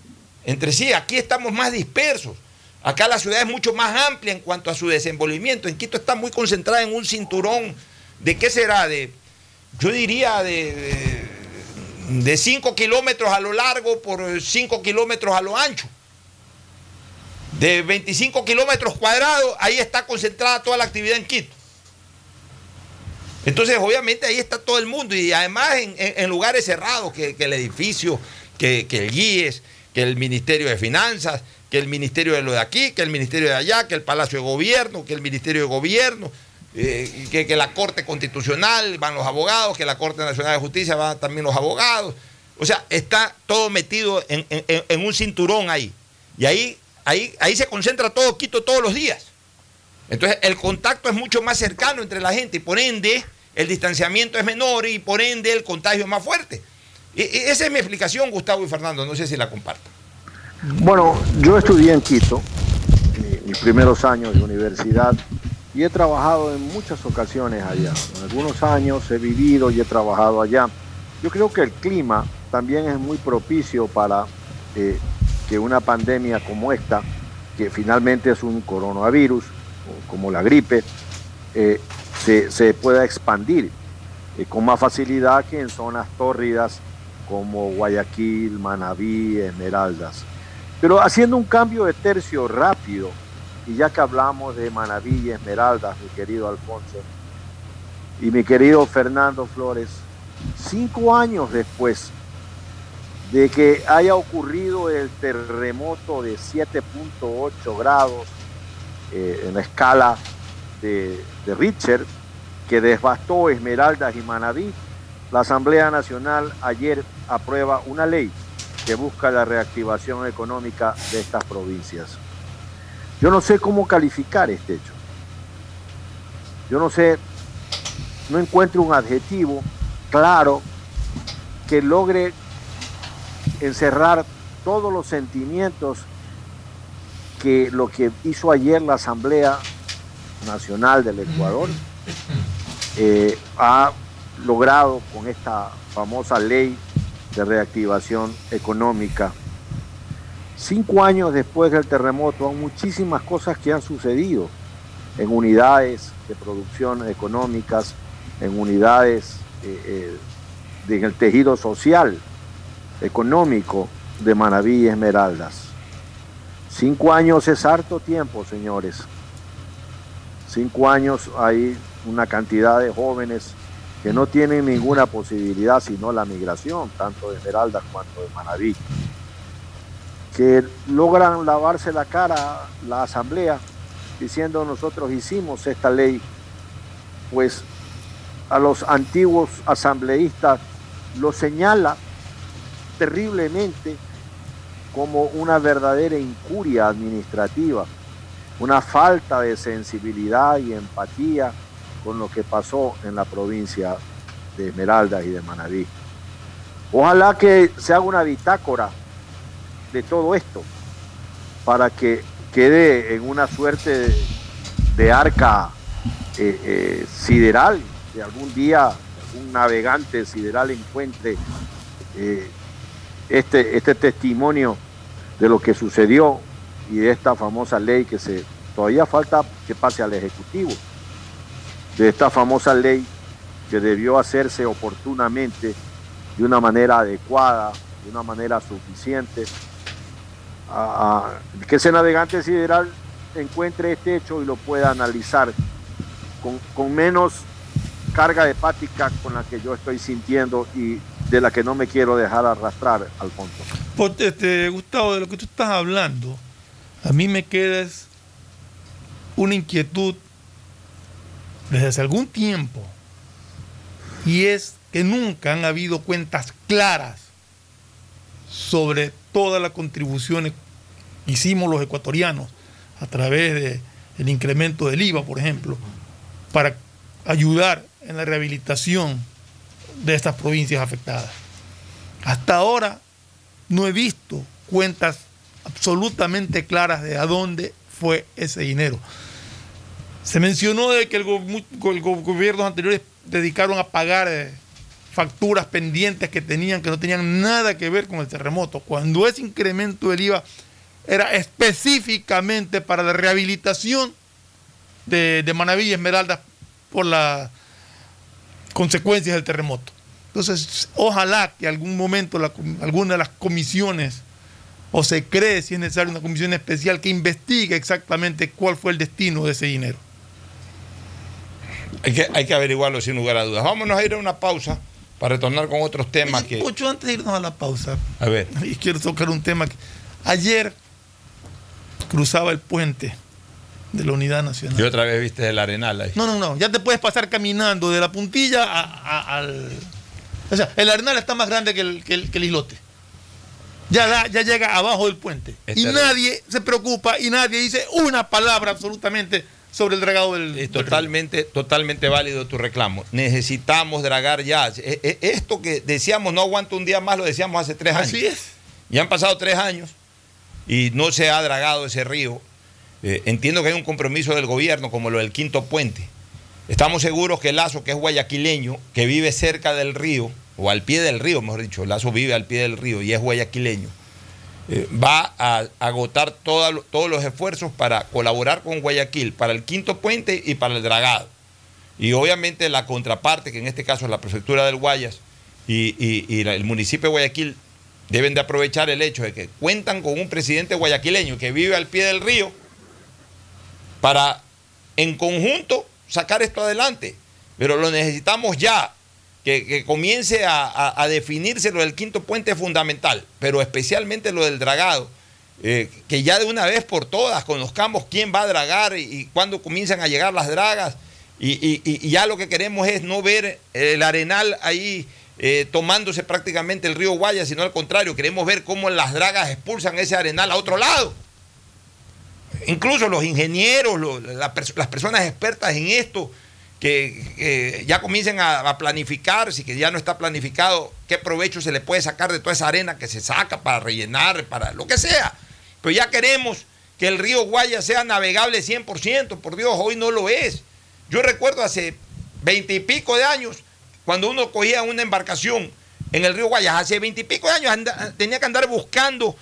entre sí. Aquí estamos más dispersos. Acá la ciudad es mucho más amplia en cuanto a su desenvolvimiento. En Quito está muy concentrada en un cinturón de qué será, de, yo diría de, de 5 kilómetros a lo largo por 5 kilómetros a lo ancho. De 25 kilómetros cuadrados, ahí está concentrada toda la actividad en Quito. Entonces, obviamente, ahí está todo el mundo y además en, lugares cerrados, que, el edificio, que, el GIES, que el Ministerio de Finanzas, que el Ministerio de lo de aquí, que el Ministerio de allá, que el Palacio de Gobierno, que el Ministerio de Gobierno, eh, que, la Corte Constitucional, van los abogados, que la Corte Nacional de Justicia van también los abogados. O sea, está todo metido en, un cinturón ahí. Y ahí, ahí, ahí se concentra todo Quito todos los días. Entonces, el contacto es mucho más cercano entre la gente y por ende el distanciamiento es menor y por ende el contagio es más fuerte. Y, esa es mi explicación, Gustavo y Fernando, no sé si la compartan. Bueno, yo estudié en Quito, mis primeros años de universidad, y he trabajado en muchas ocasiones allá. En algunos años he vivido y he trabajado allá. Yo creo que el clima también es muy propicio para eh, que una pandemia como esta, que finalmente es un coronavirus, como la gripe, eh, se, pueda expandir eh, con más facilidad que en zonas tórridas como Guayaquil, Manabí, Esmeraldas. Pero haciendo un cambio de tercio rápido, y ya que hablamos de Manabí y Esmeraldas, mi querido Alfonso, y mi querido Fernando Flores, cinco años después de que haya ocurrido el terremoto de 7.8 grados eh, en la escala de, Richter, que devastó Esmeraldas y Manabí, la Asamblea Nacional ayer aprueba una ley que busca la reactivación económica de estas provincias. Yo no sé cómo calificar este hecho. Yo no sé, no encuentro un adjetivo claro que logre encerrar todos los sentimientos que lo que hizo ayer la Asamblea Nacional del Ecuador eh, ha logrado con esta famosa ley de reactivación económica. Cinco años después del terremoto, hay muchísimas cosas que han sucedido en unidades de producción económicas, en unidades eh, eh, tejido social, económico de Manaví y Esmeraldas. Cinco años es harto tiempo, señores. Cinco años hay una cantidad de jóvenes que no tienen ninguna posibilidad sino la migración, tanto de Esmeraldas cuanto de Manaví, que logran lavarse la cara la asamblea diciendo nosotros hicimos esta ley, pues a los antiguos asambleístas lo señala terriblemente como una verdadera incuria administrativa una falta de sensibilidad y empatía con lo que pasó en la provincia de Esmeraldas y de Manabí. Ojalá que se haga una bitácora de todo esto para que quede en una suerte de, arca eh, eh, sideral, que algún día un navegante sideral encuentre eh, este, este testimonio de lo que sucedió y de esta famosa ley que se todavía falta que pase al Ejecutivo, de esta famosa ley que debió hacerse oportunamente, de una manera adecuada, de una manera suficiente, que ese navegante sideral encuentre este hecho y lo pueda analizar con, con menos carga hepática con la que yo estoy sintiendo y de la que no me quiero dejar arrastrar, Alfonso. Pues, este, Gustavo, de lo que tú estás hablando, a mí me queda una inquietud desde hace algún tiempo y es que nunca han habido cuentas claras sobre todas las contribuciones que hicimos los ecuatorianos a través del incremento del IVA, por ejemplo, para ayudar en la rehabilitación de estas provincias afectadas. Hasta ahora no he visto cuentas absolutamente claras de a dónde fue ese dinero. Se mencionó de que el, gobiernos anteriores dedicaron a pagar eh, facturas pendientes que tenían, que no tenían nada que ver con el terremoto, cuando ese incremento del IVA era específicamente para la rehabilitación de, de Manaví y Esmeraldas por las consecuencias del terremoto. Entonces, ojalá que algún momento alguna de las comisiones, o se cree si es necesario una comisión especial que investigue exactamente cuál fue el destino de ese dinero. Hay que, hay que averiguarlo sin lugar a dudas. Vámonos a ir a una pausa para retornar con otros temas que... Mucho antes de irnos a la pausa. A ver. *laughs* Y quiero tocar un tema que... Ayer cruzaba el puente de la Unidad Nacional. Y otra vez viste el arenal ahí. No, no, no. Ya te puedes pasar caminando de la puntilla al... O sea, el arenal está más grande que el, que el, islote. Ya, ya llega abajo del puente. y nadie se preocupa y nadie dice una palabra absolutamente sobre el dragado del. Es totalmente, totalmente válido tu reclamo. Necesitamos dragar ya. E, e, esto que decíamos no aguanta un día más, lo decíamos hace tres años. Así es. Ya han pasado tres años y no se ha dragado ese río. Eh, entiendo que hay un compromiso del gobierno, como lo del quinto puente. Estamos seguros que Lazo, que es guayaquileño, que vive cerca del río, o al pie del río, mejor dicho, Lazo vive al pie del río y es guayaquileño eh, va a agotar todos los esfuerzos para colaborar con Guayaquil, para el quinto puente y para el dragado. Y obviamente la contraparte, que en este caso es la prefectura del Guayas y, el municipio de Guayaquil, deben de aprovechar el hecho de que cuentan con un presidente guayaquileño que vive al pie del río para en conjunto sacar esto adelante. Pero lo necesitamos ya que, comience a, definirse lo del quinto puente fundamental, pero especialmente lo del dragado. Eh, que ya de una vez por todas conozcamos quién va a dragar y, cuándo comienzan a llegar las dragas. Y, ya lo que queremos es no ver el arenal ahí eh, tomándose prácticamente el río Guaya, sino al contrario, queremos ver cómo las dragas expulsan ese arenal a otro lado. Incluso los ingenieros, las personas expertas en esto, que ya comiencen a, planificar, si que ya no está planificado, qué provecho se le puede sacar de toda esa arena que se saca para rellenar, para lo que sea. Pero ya queremos que el río Guaya sea navegable 100%, por Dios, hoy no lo es. Yo recuerdo hace veintipico de años, cuando uno cogía una embarcación en el río Guaya, hace veintipico de años tenía que andar buscando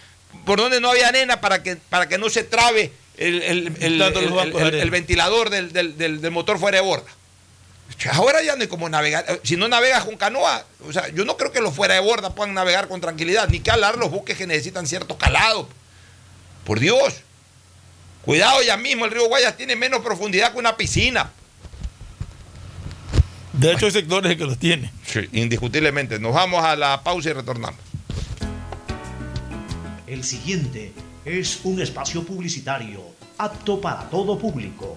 por donde no había arena para que, para que no se trabe el, ventilador del, del motor fuera de borda. Ahora ya no hay como navegar. Eh, si no navegas con canoa, o sea, yo no creo que los fuera de borda puedan navegar con tranquilidad, ni que hablar los buques que necesitan cierto calado. Por Dios. Cuidado, ya mismo el río Guayas tiene menos profundidad que una piscina. De hecho, hay sectores que los tienen. Sí, indiscutiblemente. Nos vamos a la pausa y retornamos. El siguiente es un espacio publicitario apto para todo público.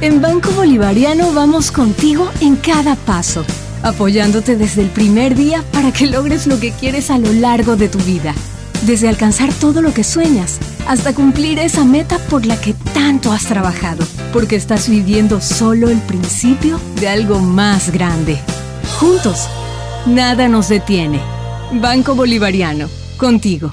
En Banco Bolivariano vamos contigo en cada paso, apoyándote desde el primer día para que logres lo que quieres a lo largo de tu vida. Desde alcanzar todo lo que sueñas hasta cumplir esa meta por la que tanto has trabajado, porque estás viviendo solo el principio de algo más grande. Juntos, nada nos detiene. Banco Bolivariano, contigo.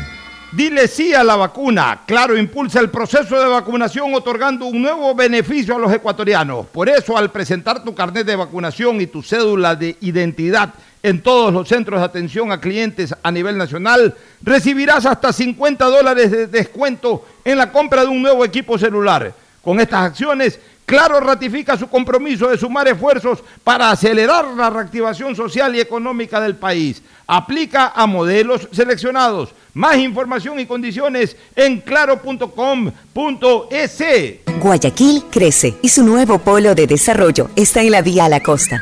Dile sí a la vacuna. Claro, impulsa el proceso de vacunación otorgando un nuevo beneficio a los ecuatorianos. Por eso, al presentar tu carnet de vacunación y tu cédula de identidad en todos los centros de atención a clientes a nivel nacional, recibirás hasta 50 dólares de descuento en la compra de un nuevo equipo celular. Con estas acciones, Claro ratifica su compromiso de sumar esfuerzos para acelerar la reactivación social y económica del país. Aplica a modelos seleccionados. Más información y condiciones en claro.com.es. Guayaquil crece y su nuevo polo de desarrollo está en la vía a la costa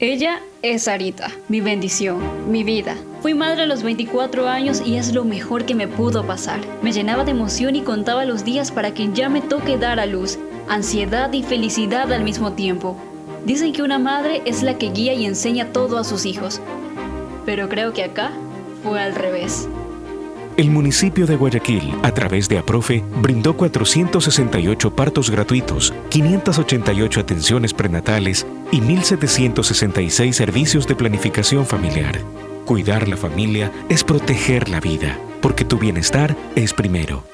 Ella es Sarita, mi bendición, mi vida. Fui madre a los 24 años y es lo mejor que me pudo pasar. Me llenaba de emoción y contaba los días para que ya me toque dar a luz, ansiedad y felicidad al mismo tiempo. Dicen que una madre es la que guía y enseña todo a sus hijos, pero creo que acá fue al revés. El municipio de Guayaquil, a través de APROFE, brindó 468 partos gratuitos, 588 atenciones prenatales y 1.766 servicios de planificación familiar. Cuidar la familia es proteger la vida, porque tu bienestar es primero.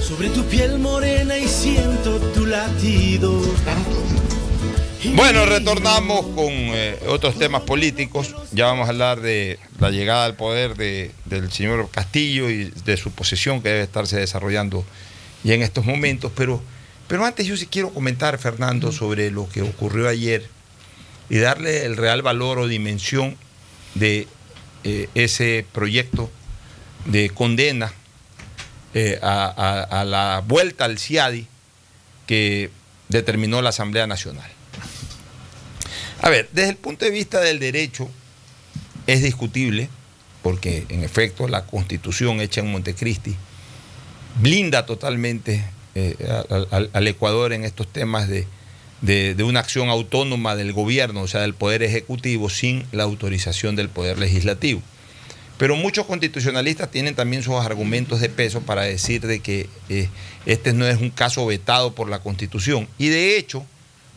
Sobre tu piel morena y siento tu latido. Bueno, retornamos con eh, otros temas políticos. Ya vamos a hablar de la llegada al poder de, del señor Castillo y de su posesión que debe estarse desarrollando ya en estos momentos. Pero, pero antes yo sí quiero comentar, Fernando, sobre lo que ocurrió ayer y darle el real valor o dimensión de eh, ese proyecto de condena eh, a, la vuelta al CIADI que determinó la Asamblea Nacional. A ver, desde el punto de vista del derecho es discutible, porque en efecto la constitución hecha en Montecristi blinda totalmente eh, al, Ecuador en estos temas de, de, de una acción autónoma del gobierno, o sea, del Poder Ejecutivo, sin la autorización del Poder Legislativo. Pero muchos constitucionalistas tienen también sus argumentos de peso para decir de que eh, este no es un caso vetado por la Constitución. Y de hecho,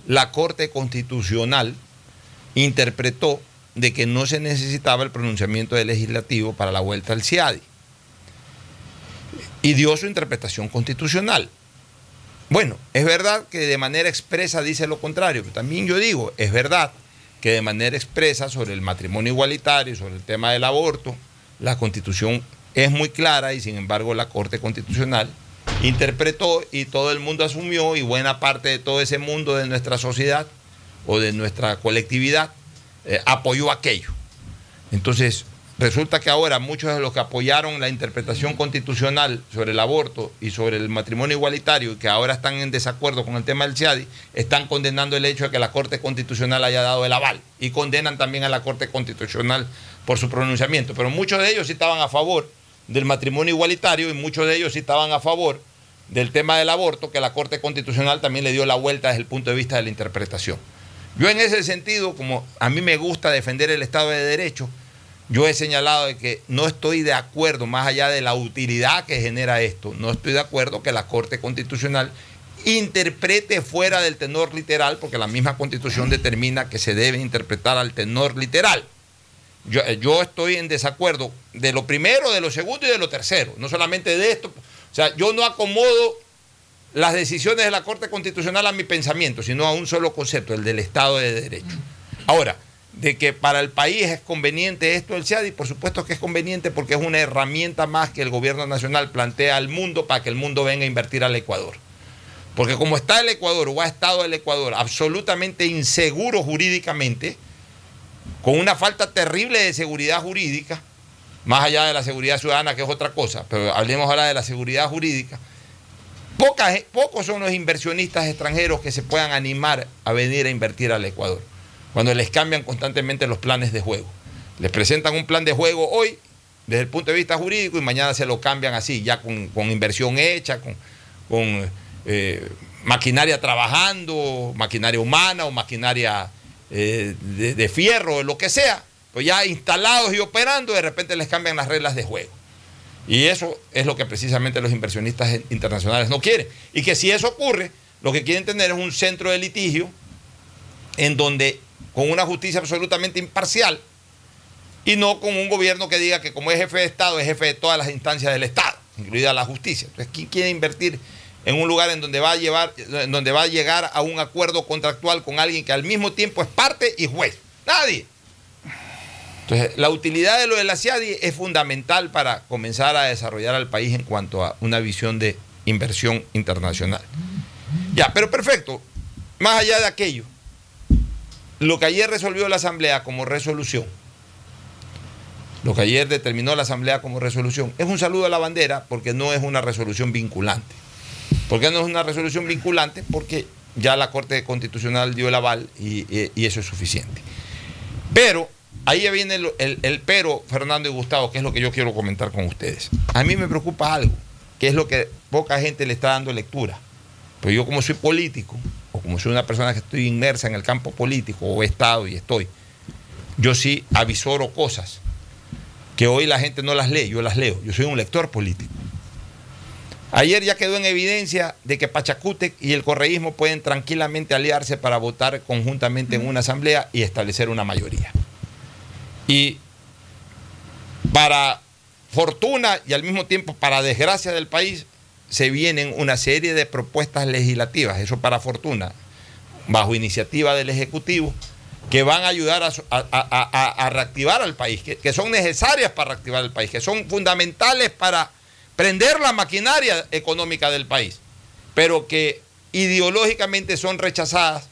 la Corte Constitucional interpretó de que no se necesitaba el pronunciamiento del legislativo para la vuelta al CIADI. Y dio su interpretación constitucional. Bueno, es verdad que de manera expresa dice lo contrario, pero también yo digo, es verdad que de manera expresa sobre el matrimonio igualitario, sobre el tema del aborto, la constitución es muy clara y sin embargo la Corte Constitucional interpretó y todo el mundo asumió y buena parte de todo ese mundo de nuestra sociedad o de nuestra colectividad eh, apoyó aquello. Entonces, resulta que ahora muchos de los que apoyaron la interpretación constitucional sobre el aborto y sobre el matrimonio igualitario y que ahora están en desacuerdo con el tema del CIADI, están condenando el hecho de que la Corte Constitucional haya dado el aval y condenan también a la Corte Constitucional por su pronunciamiento. Pero muchos de ellos sí estaban a favor del matrimonio igualitario y muchos de ellos sí estaban a favor del tema del aborto, que la Corte Constitucional también le dio la vuelta desde el punto de vista de la interpretación. Yo en ese sentido, como a mí me gusta defender el Estado de Derecho, yo he señalado de que no estoy de acuerdo, más allá de la utilidad que genera esto, no estoy de acuerdo que la Corte Constitucional interprete fuera del tenor literal, porque la misma Constitución determina que se debe interpretar al tenor literal. Yo, eh, yo, estoy en desacuerdo de lo primero, de lo segundo y de lo tercero, no solamente de esto. O sea, yo no acomodo las decisiones de la Corte Constitucional a mi pensamiento, sino a un solo concepto, el del Estado de Derecho. Ahora, de que para el país es conveniente esto del CIADI, por supuesto que es conveniente porque es una herramienta más que el gobierno nacional plantea al mundo para que el mundo venga a invertir al Ecuador. Porque como está el Ecuador o ha estado el Ecuador absolutamente inseguro jurídicamente, con una falta terrible de seguridad jurídica, más allá de la seguridad ciudadana, que es otra cosa, pero hablemos ahora de la seguridad jurídica. pocos son los inversionistas extranjeros que se puedan animar a venir a invertir al Ecuador, cuando les cambian constantemente los planes de juego. Les presentan un plan de juego hoy desde el punto de vista jurídico y mañana se lo cambian así, ya con, inversión hecha, con, eh, maquinaria trabajando, maquinaria humana o maquinaria eh, de, de, fierro, lo que sea, pues ya instalados y operando, de repente les cambian las reglas de juego. Y eso es lo que precisamente los inversionistas internacionales no quieren. Y que si eso ocurre, lo que quieren tener es un centro de litigio en donde, con una justicia absolutamente imparcial, y no con un gobierno que diga que como es jefe de Estado, es jefe de todas las instancias del Estado, incluida la justicia. Entonces, ¿quién quiere invertir en un lugar en donde va a llevar, en donde va a llegar a un acuerdo contractual con alguien que al mismo tiempo es parte y juez. Nadie. Entonces, la utilidad de lo de la CIADI es fundamental para comenzar a desarrollar al país en cuanto a una visión de inversión internacional. Ya, pero perfecto. Más allá de aquello, lo que ayer resolvió la Asamblea como resolución, lo que ayer determinó la Asamblea como resolución, es un saludo a la bandera porque no es una resolución vinculante. ¿Por qué no es una resolución vinculante? Porque ya la Corte Constitucional dio el aval y, eso es suficiente. Pero ahí viene el, pero, Fernando y Gustavo, que es lo que yo quiero comentar con ustedes. A mí me preocupa algo, que es lo que poca gente le está dando lectura. Pero yo como soy político, o como soy una persona que estoy inmersa en el campo político, o he estado y estoy, yo sí avisoro cosas que hoy la gente no las lee, yo las leo. Yo soy un lector político. Ayer ya quedó en evidencia de que Pachacútec y el correísmo pueden tranquilamente aliarse para votar conjuntamente en una asamblea y establecer una mayoría. Y para fortuna y al mismo tiempo para desgracia del país, se vienen una serie de propuestas legislativas, eso para fortuna, bajo iniciativa del Ejecutivo, que van a ayudar a, reactivar al país, que son necesarias para reactivar el país, que son fundamentales para prender la maquinaria económica del país, pero que ideológicamente son rechazadas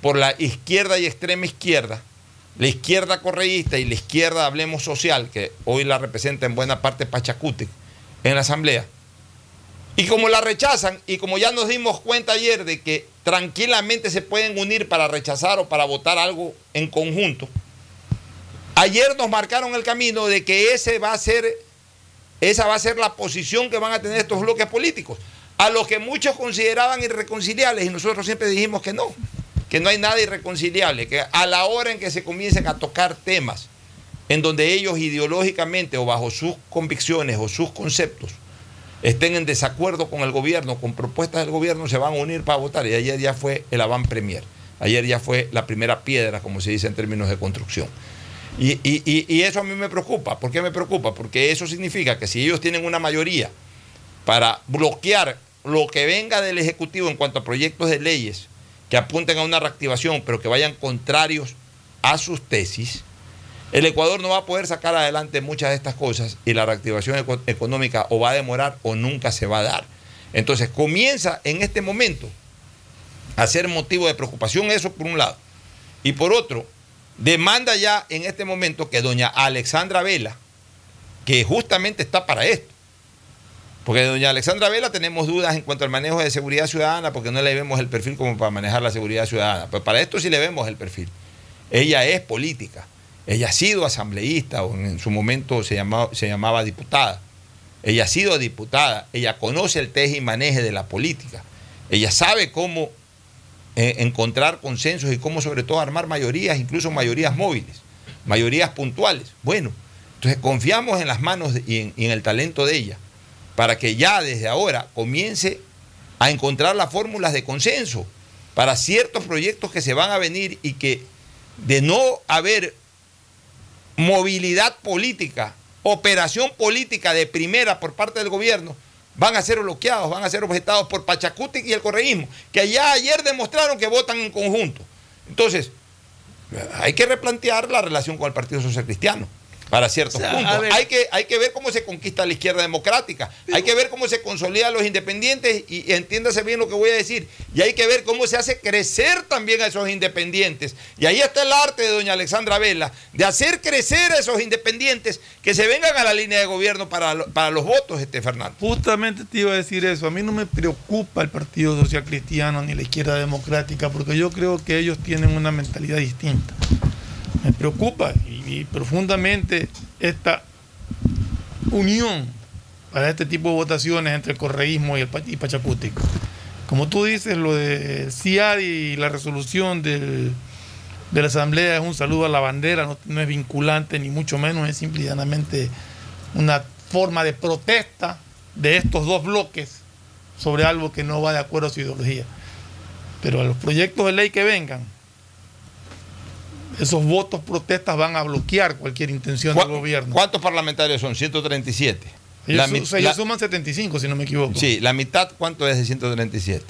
por la izquierda y extrema izquierda, la izquierda correísta y la izquierda, hablemos social, que hoy la representa en buena parte Pachacute en la Asamblea. Y como la rechazan, y como ya nos dimos cuenta ayer de que tranquilamente se pueden unir para rechazar o para votar algo en conjunto, ayer nos marcaron el camino de que ese va a ser esa va a ser la posición que van a tener estos bloques políticos, a los que muchos consideraban irreconciliables y nosotros siempre dijimos que no. que no hay nada irreconciliable, que a la hora en que se comiencen a tocar temas en donde ellos ideológicamente o bajo sus convicciones o sus conceptos estén en desacuerdo con el gobierno, con propuestas del gobierno, se van a unir para votar. Y ayer ya fue el avant premier. Ayer ya fue la primera piedra, como se dice en términos de construcción. Y, y, eso a mí me preocupa. ¿Por qué me preocupa? Porque eso significa que si ellos tienen una mayoría para bloquear lo que venga del Ejecutivo en cuanto a proyectos de leyes que apunten a una reactivación, pero que vayan contrarios a sus tesis, el Ecuador no va a poder sacar adelante muchas de estas cosas y la reactivación económica o va a demorar o nunca se va a dar. Entonces comienza en este momento a ser motivo de preocupación eso por un lado. Y por otro, demanda ya en este momento que doña Alexandra Vela, que justamente está para esto, porque doña Alexandra Vela tenemos dudas en cuanto al manejo de seguridad ciudadana, porque no le vemos el perfil como para manejar la seguridad ciudadana. Pero para esto sí le vemos el perfil. Ella es política. Ella ha sido asambleísta o en su momento se llamaba, se llamaba diputada. Ella ha sido diputada. Ella conoce el teje y maneje de la política. Ella sabe cómo eh, encontrar consensos y cómo sobre todo armar mayorías, incluso mayorías móviles, mayorías puntuales. Bueno, entonces confiamos en las manos y en el talento de ella para que ya desde ahora comience a encontrar las fórmulas de consenso para ciertos proyectos que se van a venir y que de no haber movilidad política, operación política de primera por parte del gobierno, van a ser bloqueados, van a ser objetados por Pachacuti y el correísmo, que ya ayer demostraron que votan en conjunto. Entonces, hay que replantear la relación con el Partido Social Cristiano para ciertos puntos. Hay que, hay que ver cómo se conquista la izquierda democrática, hay que ver cómo se consolida a los independientes y, entiéndase bien lo que voy a decir, y hay que ver cómo se hace crecer también a esos independientes. Y ahí está el arte de doña Alexandra Vela, de hacer crecer a esos independientes que se vengan a la línea de gobierno para, para los votos, este Fernando. Justamente te iba a decir eso, a mí no me preocupa el Partido Social Cristiano ni la izquierda democrática, porque yo creo que ellos tienen una mentalidad distinta. Me preocupa y, profundamente esta unión para este tipo de votaciones entre el correísmo y el y Pachacútico. Como tú dices, lo de CIAD y la resolución de la Asamblea es un saludo a la bandera, no, es vinculante ni mucho menos, es simplemente una forma de protesta de estos dos bloques sobre algo que no va de acuerdo a su ideología. Pero a los proyectos de ley que vengan, esos votos protestas van a bloquear cualquier intención del gobierno. ¿Cuántos parlamentarios son? 137. Ellos, suman 75, si no me equivoco. Sí, la mitad, ¿cuánto es de 137?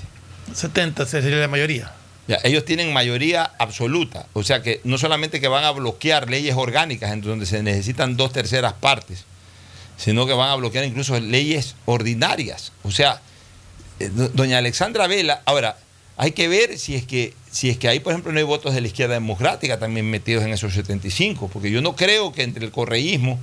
70 sería la mayoría. Ya, ellos tienen mayoría absoluta, o sea que no solamente que van a bloquear leyes orgánicas en donde se necesitan dos terceras partes, sino que van a bloquear incluso leyes ordinarias. O sea, eh, doña Alexandra Vela, ahora, hay que ver si es que si es que ahí, por ejemplo, no hay votos de la izquierda democrática también metidos en esos 75, porque yo no creo que entre el correísmo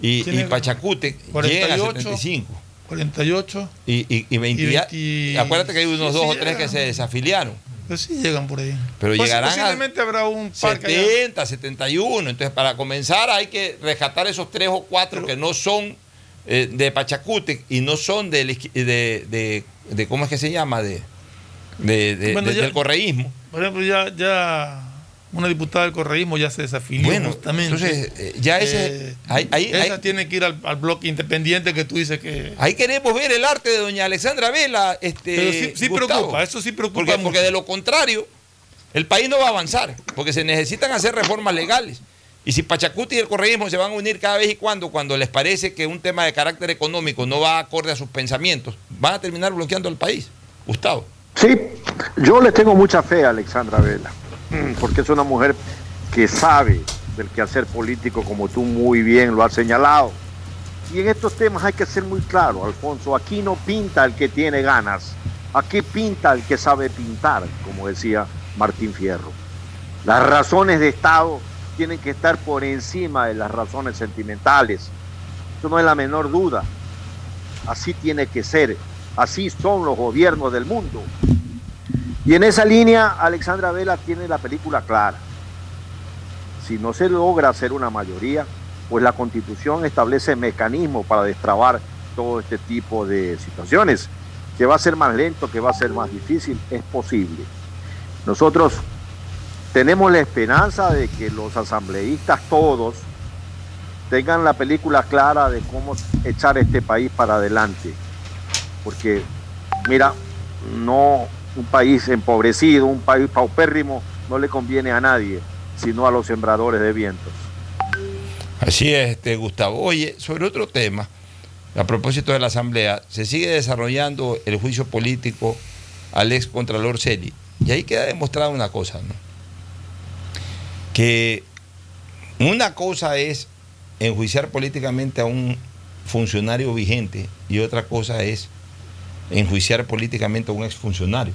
y, Pachacute lleguen a 75. 48 y, y, 20, Acuérdate que hay unos dos o tres que se desafiliaron. Pues sí llegan por ahí. Pero pues llegarán posiblemente habrá un 70, 71. Entonces, para comenzar hay que rescatar esos tres o cuatro que no son eh, de Pachacute y no son de, de, de, ¿cómo es que se llama? De, de, del correísmo. Por ejemplo, ya, ya una diputada del correísmo ya se desafilió bueno, Entonces, eh, ya ese. Eh, esa tiene que ir al, bloque independiente que tú dices que. Ahí queremos ver el arte de doña Alexandra Vela. Este, Pero sí, preocupa, eso sí preocupa. Porque, porque de lo contrario, el país no va a avanzar, porque se necesitan hacer reformas legales. Y si Pachacuti y el correísmo se van a unir cada vez y cuando, cuando les parece que un tema de carácter económico no va acorde a sus pensamientos, van a terminar bloqueando el país. Gustavo. Sí, yo le tengo mucha fe a Alexandra Vela, porque es una mujer que sabe del quehacer político, como tú muy bien lo has señalado. Y en estos temas hay que ser muy claro, Alfonso, aquí no pinta el que tiene ganas, aquí pinta el que sabe pintar, como decía Martín Fierro. Las razones de Estado tienen que estar por encima de las razones sentimentales. Eso no es la menor duda. Así tiene que ser. Así son los gobiernos del mundo. Y en esa línea, Alexandra Vela tiene la película clara. Si no se logra hacer una mayoría, pues la constitución establece mecanismos para destrabar todo este tipo de situaciones. Que va a ser más lento, que va a ser más difícil, es posible. Nosotros tenemos la esperanza de que los asambleístas todos tengan la película clara de cómo echar este país para adelante. Porque, mira, no un país empobrecido, un país paupérrimo, no le conviene a nadie, sino a los sembradores de vientos. Así es, este, Gustavo. Oye, sobre otro tema, a propósito de la Asamblea, se sigue desarrollando el juicio político al ex Contralor Celi. Y ahí queda demostrada una cosa, ¿no? Que una cosa es enjuiciar políticamente a un funcionario vigente y otra cosa es enjuiciar políticamente a un exfuncionario.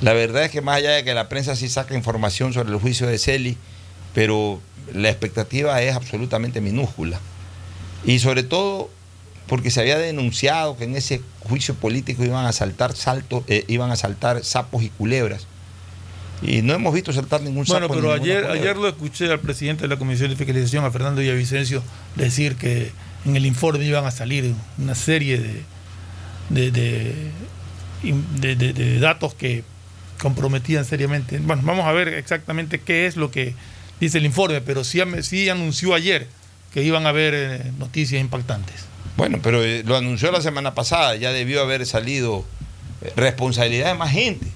La verdad es que más allá de que la prensa sí saca información sobre el juicio de Celi, pero la expectativa es absolutamente minúscula. Y sobre todo porque se había denunciado que en ese juicio político iban a saltar saltos, eh, iban a saltar sapos y culebras. Y no hemos visto saltar ningún sapo. Bueno, pero ayer, ayer lo escuché al presidente de la Comisión de Fiscalización, a Fernando Villavicencio, decir que en el informe iban a salir una serie de, de, de datos que comprometían seriamente. Bueno, vamos a ver exactamente qué es lo que dice el informe, pero sí, sí anunció ayer que iban a haber eh, noticias impactantes. Bueno, pero eh, lo anunció la semana pasada, ya debió haber salido eh, responsabilidad de más gente.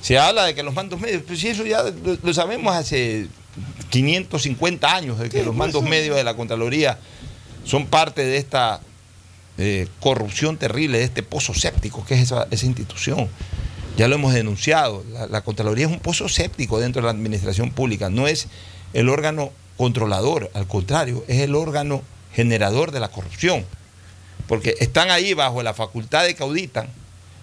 Se habla de que los mandos medios, pues si eso ya lo, sabemos hace 550 años, de que los mandos medios de la Contraloría son parte de esta corrupción terrible, de este pozo séptico que es esa, esa institución. Ya lo hemos denunciado. La, la, Contraloría es un pozo séptico dentro de la administración pública. No es el órgano controlador, al contrario, es el órgano generador de la corrupción. Porque están ahí bajo la facultad de que auditan,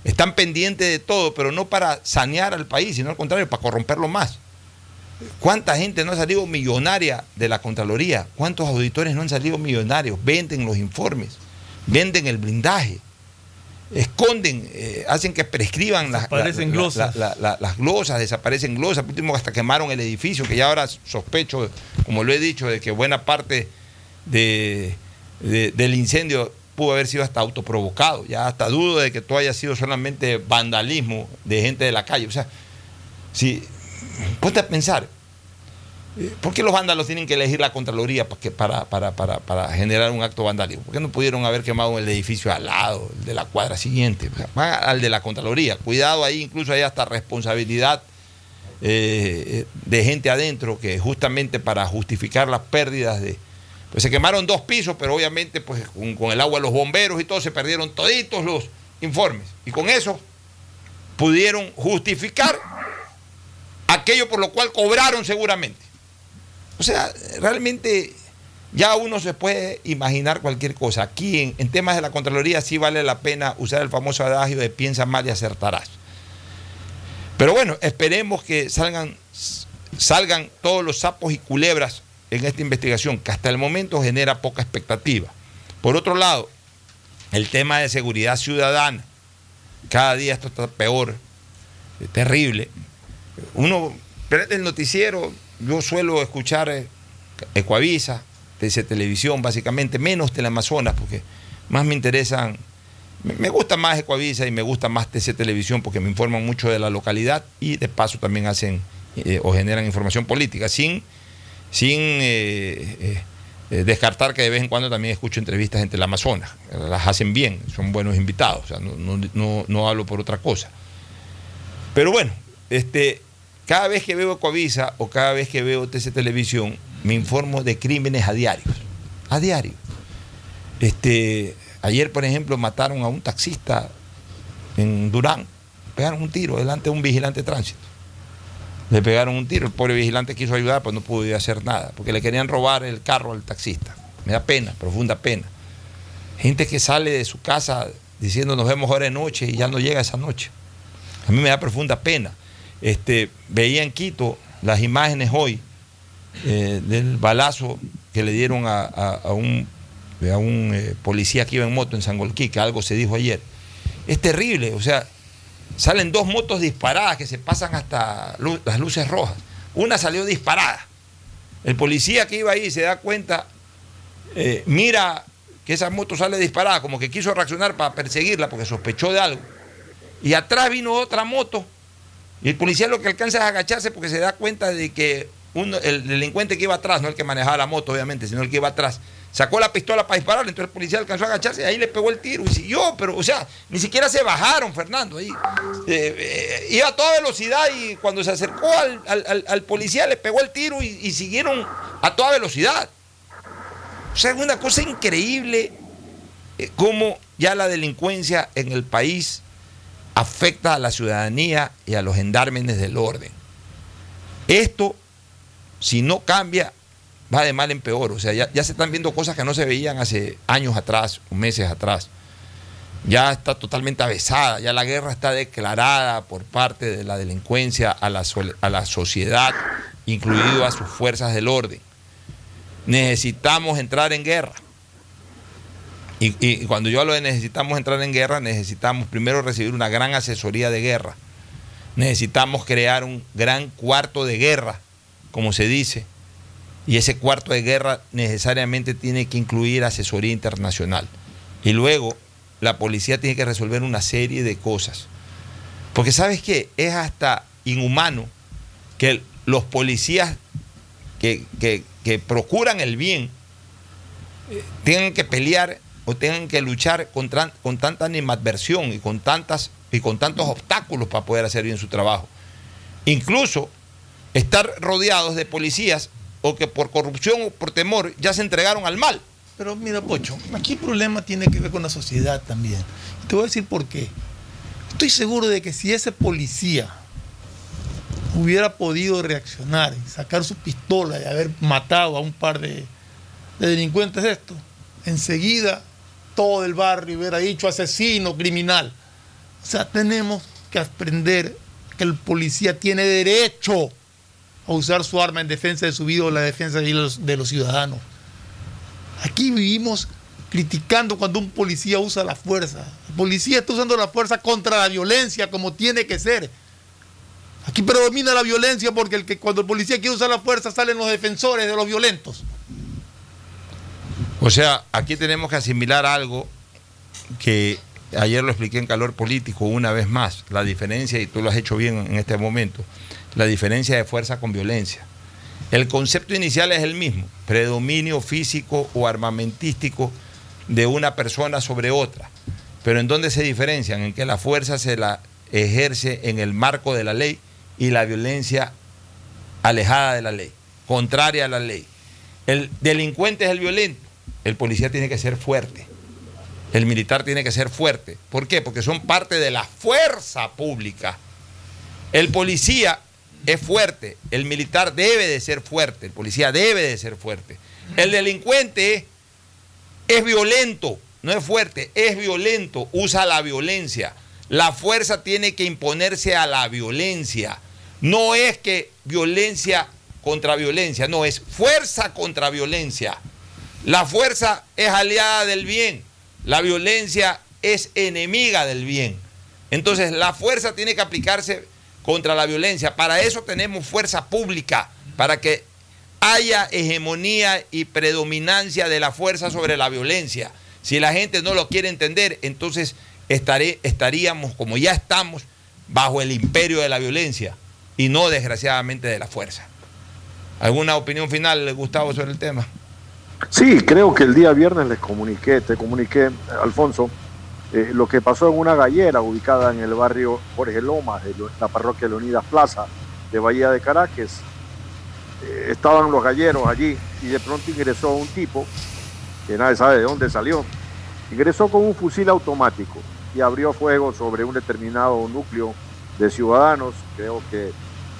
están pendientes de todo, pero no para sanear al país, sino al contrario, para corromperlo más. ¿Cuánta gente no ha salido millonaria de la Contraloría? ¿Cuántos auditores no han salido millonarios? Venden los informes, venden el blindaje esconden, eh, hacen que prescriban las, glosas. las glosas, desaparecen glosas, último hasta quemaron el edificio, que ya ahora sospecho, como lo he dicho, de que buena parte de, del incendio pudo haber sido hasta autoprovocado, ya hasta dudo de que todo haya sido solamente vandalismo de gente de la calle. O sea, si ponte a pensar, ¿Por qué los vándalos tienen que elegir la Contraloría para, generar un acto vandálico? ¿Por qué no pudieron haber quemado el edificio al lado, el de la cuadra siguiente? van al de la Contraloría. Cuidado ahí, incluso hay hasta responsabilidad eh, de gente adentro que justamente para justificar las pérdidas de... Pues se quemaron dos pisos, pero obviamente pues con, con el agua de los bomberos y todo se perdieron toditos los informes. Y con eso pudieron justificar aquello por lo cual cobraron seguramente. O sea, realmente ya uno se puede imaginar cualquier cosa. Aquí en, temas de la Contraloría sí vale la pena usar el famoso adagio de piensa mal y acertarás. Pero bueno, esperemos que salgan, salgan todos los sapos y culebras en esta investigación, que hasta el momento genera poca expectativa. Por otro lado, el tema de seguridad ciudadana. Cada día esto está peor, es terrible. Uno, prende el noticiero, yo suelo escuchar eh, Ecuavisa, TC Televisión, básicamente, menos Teleamazonas, porque más me interesan, me, gusta más Ecuavisa y me gusta más TC Televisión porque me informan mucho de la localidad y de paso también hacen eh, o generan información política, sin, sin eh, descartar que de vez en cuando también escucho entrevistas entre el Amazonas, las hacen bien, son buenos invitados, no, no hablo por otra cosa. Pero bueno, este, cada vez que veo Coavisa o cada vez que veo TC Televisión, me informo de crímenes a diarios. A diario. Este, ayer, por ejemplo, mataron a un taxista en Durán. Pegaron un tiro delante de un vigilante de tránsito. Le pegaron un tiro. El pobre vigilante quiso ayudar, pues no pudo hacer nada. Porque le querían robar el carro al taxista. Me da pena, profunda pena. Gente que sale de su casa diciendo nos vemos ahora de noche y ya no llega esa noche. A mí me da profunda pena. Este, veía en Quito las imágenes hoy eh, del balazo que le dieron a, un, a un eh, policía que iba en moto en Sangolquí, que algo se dijo ayer. Es terrible, o sea, salen dos motos disparadas que se pasan hasta las luces rojas. Una salió disparada. El policía que iba ahí se da cuenta, eh, mira que esa moto sale disparada, como que quiso reaccionar para perseguirla porque sospechó de algo. Y atrás vino otra moto Y el policía lo que alcanza es agacharse porque se da cuenta de que el delincuente que iba atrás, no el que manejaba la moto, obviamente, sino el que iba atrás, sacó la pistola para disparar, entonces el policía alcanzó a agacharse y ahí le pegó el tiro y siguió, pero, o sea, ni siquiera se bajaron, Fernando. Ahí, eh, eh, iba a toda velocidad y cuando se acercó al, policía le pegó el tiro y, siguieron a toda velocidad. O sea, es una cosa increíble eh, cómo ya la delincuencia en el país afecta a la ciudadanía y a los gendármenes del orden. Esto, si no cambia, va de mal en peor. O sea, ya, se están viendo cosas que no se veían hace años atrás meses atrás. Ya está totalmente avesada, ya la guerra está declarada por parte de la delincuencia a la, a la sociedad, incluido a sus fuerzas del orden. Necesitamos entrar en guerra. Y, cuando yo hablo de necesitamos entrar en guerra, necesitamos primero recibir una gran asesoría de guerra. Necesitamos crear un gran cuarto de guerra, como se dice. Y ese cuarto de guerra necesariamente tiene que incluir asesoría internacional. Y luego la policía tiene que resolver una serie de cosas. Porque sabes qué, es hasta inhumano que los policías que, que procuran el bien eh, tengan que pelear o tengan que luchar con, con tanta animadversión y con, tantas, y con tantos obstáculos para poder hacer bien su trabajo. Incluso estar rodeados de policías o que por corrupción o por temor ya se entregaron al mal. Pero mira, Pocho, aquí el problema tiene que ver con la sociedad también. te voy a decir por qué. Estoy seguro de que si ese policía hubiera podido reaccionar y sacar su pistola y haber matado a un par de, de delincuentes de esto, enseguida todo el barrio hubiera dicho asesino, criminal. O sea, tenemos que aprender que el policía tiene derecho a usar su arma en defensa de su vida o la defensa de los, de los ciudadanos. Aquí vivimos criticando cuando un policía usa la fuerza. El policía está usando la fuerza contra la violencia como tiene que ser. Aquí predomina la violencia porque el que, cuando el policía quiere usar la fuerza salen los defensores de los violentos. O sea, aquí tenemos que asimilar algo que ayer lo expliqué en calor político una vez más, la diferencia, y tú lo has hecho bien en este momento, la diferencia de fuerza con violencia. El concepto inicial es el mismo, predominio físico o armamentístico de una persona sobre otra. Pero ¿en dónde se diferencian? En que la fuerza se la ejerce en el marco de la ley y la violencia alejada de la ley, contraria a la ley. El delincuente es el violento el policía tiene que ser fuerte. El militar tiene que ser fuerte. ¿Por qué? Porque son parte de la fuerza pública. El policía es fuerte, el militar debe de ser fuerte, el policía debe de ser fuerte. El delincuente es violento, no es fuerte, es violento, usa la violencia. La fuerza tiene que imponerse a la violencia. No es que violencia contra violencia, no, es fuerza contra violencia. La fuerza es aliada del bien, la violencia es enemiga del bien. Entonces la fuerza tiene que aplicarse contra la violencia. Para eso tenemos fuerza pública, para que haya hegemonía y predominancia de la fuerza sobre la violencia. Si la gente no lo quiere entender, entonces estaré, estaríamos, como ya estamos, bajo el imperio de la violencia y no desgraciadamente de la fuerza. ¿Alguna opinión final, Gustavo, sobre el tema? Sí, creo que el día viernes les comuniqué, te comuniqué, Alfonso, eh, lo que pasó en una gallera ubicada en el barrio Jorge Lomas, de la parroquia Leonidas Plaza de Bahía de Caracas. Eh, estaban los galleros allí y de pronto ingresó un tipo, que nadie sabe de dónde salió, ingresó con un fusil automático y abrió fuego sobre un determinado núcleo de ciudadanos. Creo que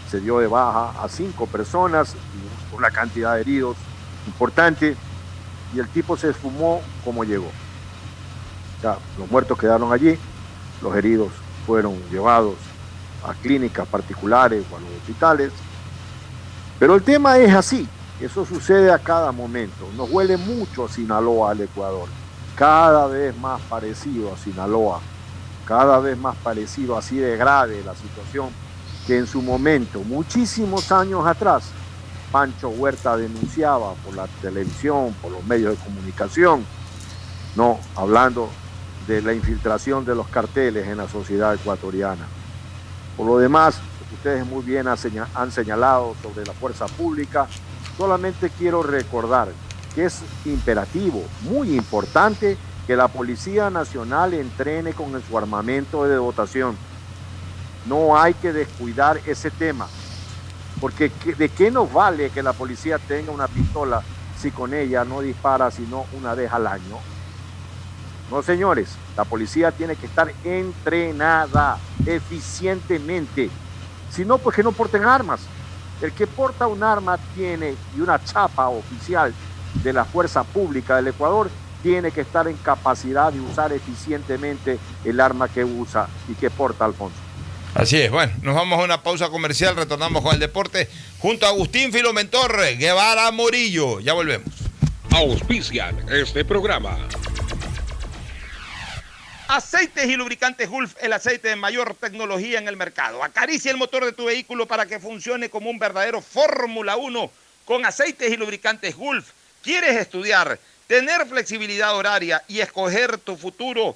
se dio de baja a cinco personas y una cantidad de heridos importante y el tipo se esfumó como llegó. Los muertos quedaron allí, los heridos fueron llevados a clínicas particulares o a los hospitales. Pero el tema es así, eso sucede a cada momento. Nos huele mucho a Sinaloa, al Ecuador, cada vez más parecido a Sinaloa, cada vez más parecido, así de grave la situación que en su momento, muchísimos años atrás, Pancho Huerta denunciaba por la televisión, por los medios de comunicación, no, hablando de la infiltración de los carteles en la sociedad ecuatoriana. Por lo demás, ustedes muy bien han señalado sobre la fuerza pública. Solamente quiero recordar que es imperativo, muy importante, que la Policía Nacional entrene con su armamento de dotación. No hay que descuidar ese tema, porque ¿de qué nos vale que la policía tenga una pistola si con ella no dispara sino una vez al año? No, señores, la policía tiene que estar entrenada eficientemente. Si no, pues que no porten armas. El que porta un arma tiene y una chapa oficial de la fuerza pública del Ecuador tiene que estar en capacidad de usar eficientemente el arma que usa y que porta Alfonso. Así es, bueno, nos vamos a una pausa comercial, retornamos con el deporte junto a Agustín Filomentor, Guevara Morillo, ya volvemos. Auspician este programa. Aceites y lubricantes Gulf, el aceite de mayor tecnología en el mercado. Acaricia el motor de tu vehículo para que funcione como un verdadero Fórmula 1 con aceites y lubricantes Gulf. ¿Quieres estudiar, tener flexibilidad horaria y escoger tu futuro?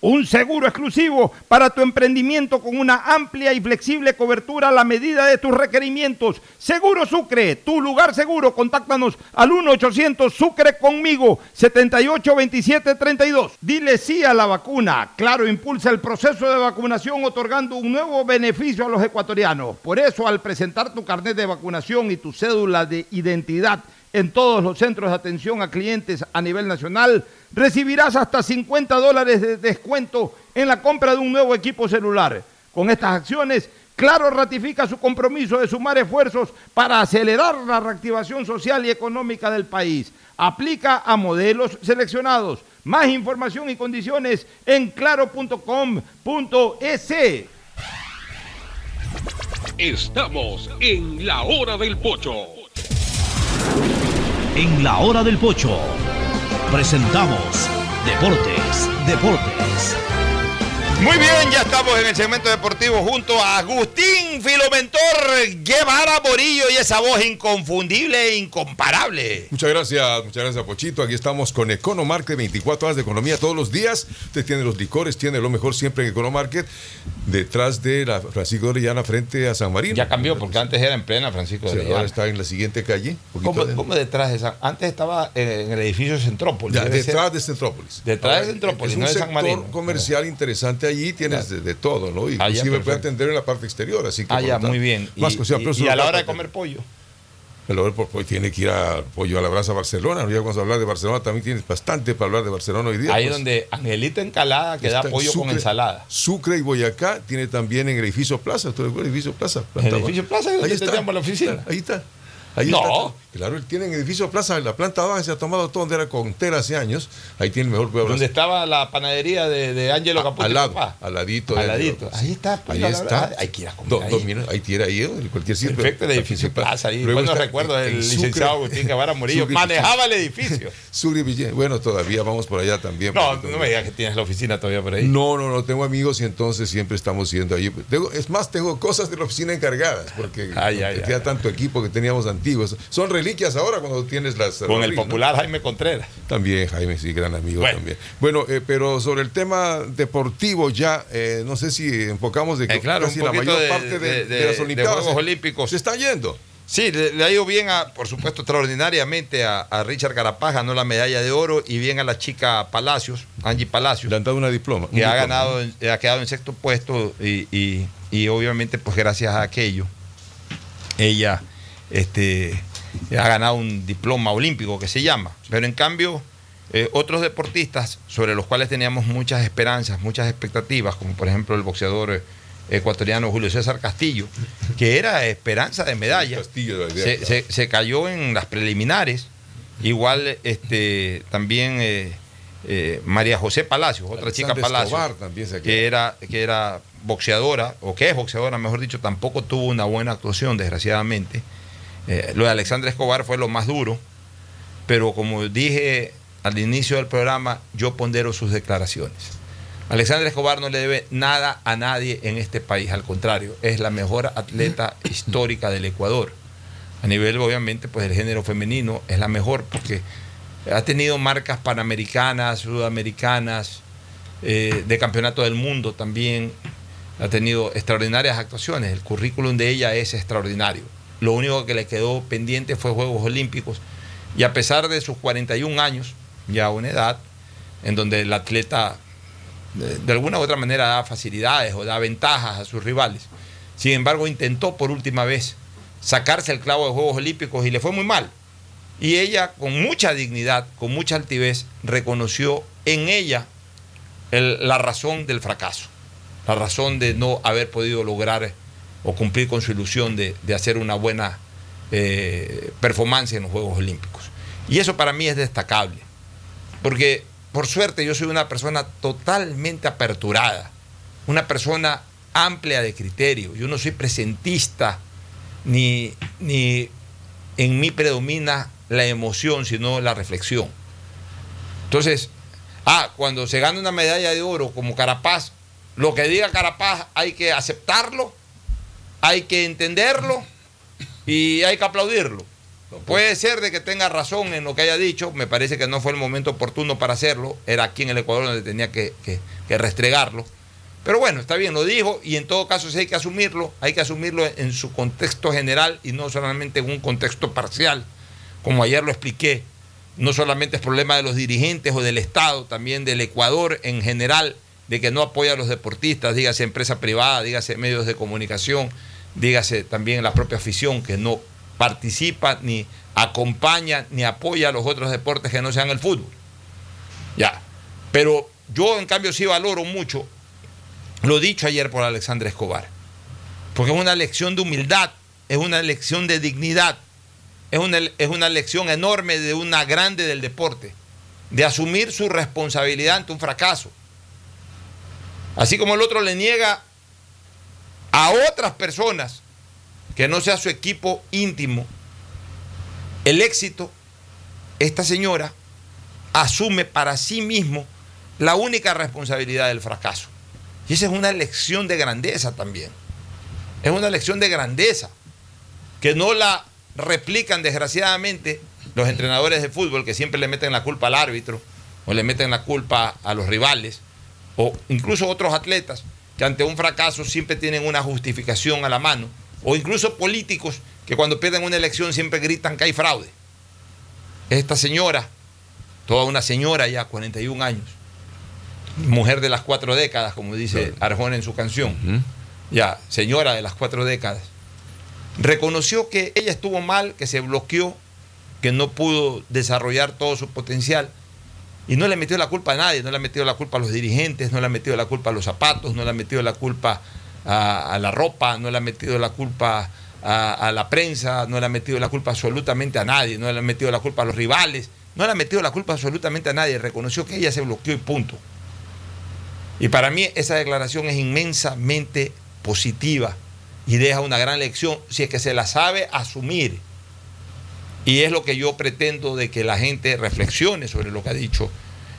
un seguro exclusivo para tu emprendimiento con una amplia y flexible cobertura a la medida de tus requerimientos. Seguro Sucre, tu lugar seguro. Contáctanos al 1-800 Sucre conmigo, 782732. Dile sí a la vacuna. Claro, impulsa el proceso de vacunación otorgando un nuevo beneficio a los ecuatorianos. Por eso, al presentar tu carnet de vacunación y tu cédula, de identidad en todos los centros de atención a clientes a nivel nacional, recibirás hasta 50 dólares de descuento en la compra de un nuevo equipo celular. Con estas acciones, Claro ratifica su compromiso de sumar esfuerzos para acelerar la reactivación social y económica del país. Aplica a modelos seleccionados. Más información y condiciones en claro.com.es. Estamos en la hora del pocho. En la hora del pocho presentamos Deportes, Deportes. Muy bien, ya estamos en el segmento deportivo junto a Agustín Filomentor Guevara Morillo y esa voz inconfundible e incomparable. Muchas gracias, muchas gracias Pochito. Aquí estamos con Economarket, 24 horas de economía todos los días. Usted tiene los licores, tiene lo mejor siempre en Economarket, detrás de la Francisco de Orellana frente a San Marino. Ya cambió porque antes era en plena Francisco de Orellana. ahora está en la siguiente calle. ¿Cómo, detrás de San Antes estaba en el edificio Centrópolis. Ya, detrás de Centrópolis. Detrás de Centrópolis, es no un de San Marino. comercial interesante allí tienes de, todo, ¿no? Y ah, inclusive puede atender en la parte exterior, así que... Ah, ya, muy bien. Más y, y, a la hora de comer pollo. Hora de pollo tiene que ir a pollo a la brasa Barcelona. Ya vamos a hablar de Barcelona, también tienes bastante para hablar de Barcelona hoy día. Ahí pues. donde Angelita Encalada que da pollo con ensalada. Sucre y Boyacá tiene también en el edificio Plaza. ¿Tú recuerdas el edificio Plaza? ¿El edificio Plaza? Ahí está. la oficina. Ahí está. Ahí no. Claro, él tiene en edificio Plaza, la planta baja se ha tomado todo donde era Contera hace años. Ahí tiene el mejor pueblo. Donde estaba la panadería de, de Ángelo Caputo. Al lado, al ladito. Al ladito. Ahí está. Pues, ahí está. Hay que ir a comer ahí. Dos minutos, ahí tiene ahí, en cualquier sitio. Perfecto, el edificio Plaza. Ahí. Bueno, recuerdo el licenciado Agustín Guevara Murillo. Manejaba el edificio. Bueno, todavía vamos por allá también. No, no me digas que tienes la oficina todavía por ahí. No, no, no. Tengo amigos y entonces siempre estamos yendo allí. es más, tengo cosas de la oficina encargadas porque queda tanto equipo que teníamos antiguos. Son reliquias ahora cuando tienes las... Con el popular Jaime Contreras. También, Jaime, sí, gran amigo también. Bueno, eh, pero sobre el tema deportivo ya, eh, no sé si enfocamos de que eh, claro, casi la mayor parte de, las Olimpiadas Juegos Olímpicos se está yendo. Sí, le, ha ido bien, a, por supuesto, extraordinariamente a, Richard Carapaz, ganó la medalla de oro y bien a la chica Palacios, Angie Palacios. Le han dado una diploma. Que ha ganado, ha quedado en sexto puesto y, y, obviamente, pues gracias a aquello, ella este, ha ganado un diploma olímpico que se llama. Pero en cambio, eh, otros deportistas sobre los cuales teníamos muchas esperanzas, muchas expectativas, como por ejemplo el boxeador eh, ecuatoriano Julio César Castillo, que era esperanza de medalla, se, se- se cayó en las preliminares. Igual este, también eh, eh, María José Palacios, otra chica Palacios, Escobar que era, que era boxeadora, o que es boxeadora, mejor dicho, tampoco tuvo una buena actuación, desgraciadamente. Eh, lo de Alexandra Escobar fue lo más duro, pero como dije al inicio del programa, yo pondero sus declaraciones. Alexandra Escobar no le debe nada a nadie en este país, al contrario, es la mejor atleta *laughs* histórica del Ecuador. A nivel, obviamente, pues del género femenino es la mejor porque ha tenido marcas panamericanas, sudamericanas, eh, de campeonato del mundo también. Ha tenido extraordinarias actuaciones. El currículum de ella es extraordinario. Lo único que le quedó pendiente fue Juegos Olímpicos. Y a pesar de sus 41 años, ya una edad, en donde el atleta de, alguna u otra manera da facilidades o da ventajas a sus rivales. Sin embargo, intentó por última vez sacarse el clavo de Juegos Olímpicos y le fue muy mal. Y ella, con mucha dignidad, con mucha altivez, reconoció en ella el- la razón del fracaso, la razón de no haber podido lograr o cumplir con su ilusión de, de hacer una buena eh, performance en los Juegos Olímpicos. Y eso para mí es destacable, porque por suerte yo soy una persona totalmente aperturada, una persona amplia de criterio, yo no soy presentista, ni, ni en mí predomina la emoción, sino la reflexión. Entonces, ah, cuando se gana una medalla de oro como Carapaz, lo que diga Carapaz hay que aceptarlo, hay que entenderlo y hay que aplaudirlo. Puede ser de que tenga razón en lo que haya dicho, me parece que no fue el momento oportuno para hacerlo, era aquí en el Ecuador donde tenía que, que- que restregarlo. Pero bueno, está bien, lo dijo y en todo caso sí hay que asumirlo, hay que asumirlo en su contexto general y no solamente en un contexto parcial, como ayer lo expliqué. No solamente es problema de los dirigentes o del Estado, también del Ecuador en general, de que no apoya a los deportistas, dígase empresa privada, dígase medios de comunicación, dígase también la propia afición que no participa ni acompaña ni apoya a los otros deportes que no sean el fútbol. Ya. Pero yo en cambio sí valoro mucho lo dicho ayer por Alexandra Escobar. Porque es una lección de humildad, es una lección de dignidad, es una, es una lección enorme de una grande del deporte, de asumir su responsabilidad ante un fracaso. Así como el otro le niega a otras personas que no sea su equipo íntimo el éxito, esta señora asume para sí mismo la única responsabilidad del fracaso. Y esa es una lección de grandeza también. Es una lección de grandeza que no la replican desgraciadamente los entrenadores de fútbol que siempre le meten la culpa al árbitro o le meten la culpa a los rivales o incluso otros atletas que ante un fracaso siempre tienen una justificación a la mano. O incluso políticos que cuando pierden una elección siempre gritan que hay fraude. Esta señora, toda una señora ya, 41 años, mujer de las cuatro décadas, como dice Arjona en su canción, ya, señora de las cuatro décadas, reconoció que ella estuvo mal, que se bloqueó, que no pudo desarrollar todo su potencial y no le metió la culpa a nadie, no le ha metido la culpa a los dirigentes, no le ha metido la culpa a los zapatos, no le ha metido la culpa a, a la ropa, no le ha metido la culpa a, a la prensa, no le ha metido la culpa absolutamente a nadie, no le ha metido la culpa a los rivales, no le ha metido la culpa absolutamente a nadie, reconoció que ella se bloqueó y punto. Y para mí esa declaración es inmensamente positiva y deja una gran lección si es que se la sabe asumir. Y es lo que yo pretendo de que la gente reflexione sobre lo que ha dicho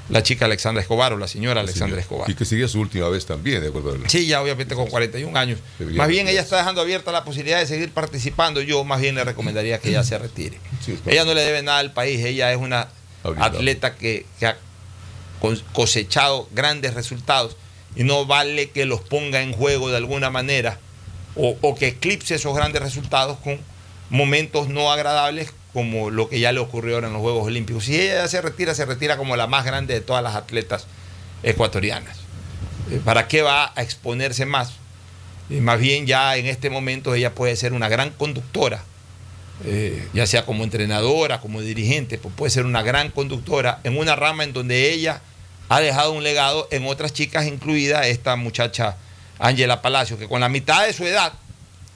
la chica Alexandra Escobar o la señora Alexandra Escobar. Y que sería su última vez también, de acuerdo a la- Sí, ya obviamente con 41 años. Más bien ella está dejando abierta la posibilidad de seguir participando. Yo más bien le recomendaría que ella se retire. Sí, ella no le debe nada al país. Ella es una atleta que, que ha cos- cosechado grandes resultados y no vale que los ponga en juego de alguna manera o, o que eclipse esos grandes resultados con momentos no agradables como lo que ya le ocurrió ahora en los Juegos Olímpicos. Si ella ya se retira, se retira como la más grande de todas las atletas ecuatorianas. Eh, ¿Para qué va a exponerse más? Eh, más bien ya en este momento ella puede ser una gran conductora eh, ya sea como entrenadora, como dirigente, pues puede ser una gran conductora en una rama en donde ella ha dejado un legado en otras chicas, incluida esta muchacha Ángela Palacio, que con la mitad de su edad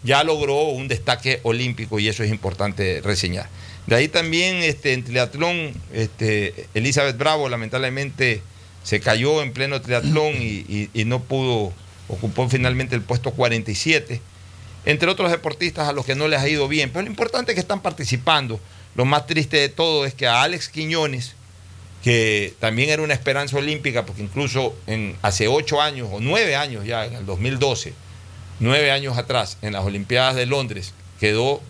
ya logró un destaque olímpico y eso es importante reseñar. De ahí también este, en triatlón, este, Elizabeth Bravo lamentablemente se cayó en pleno triatlón y, y no pudo, ocupó finalmente el puesto 47 entre otros deportistas a los que no les ha ido bien. Pero lo importante es que están participando. Lo más triste de todo es que a Alex Quiñones, que también era una esperanza olímpica, porque incluso en, hace ocho años o nueve años ya, en el 2012, nueve años atrás, en las Olimpiadas de Londres, quedó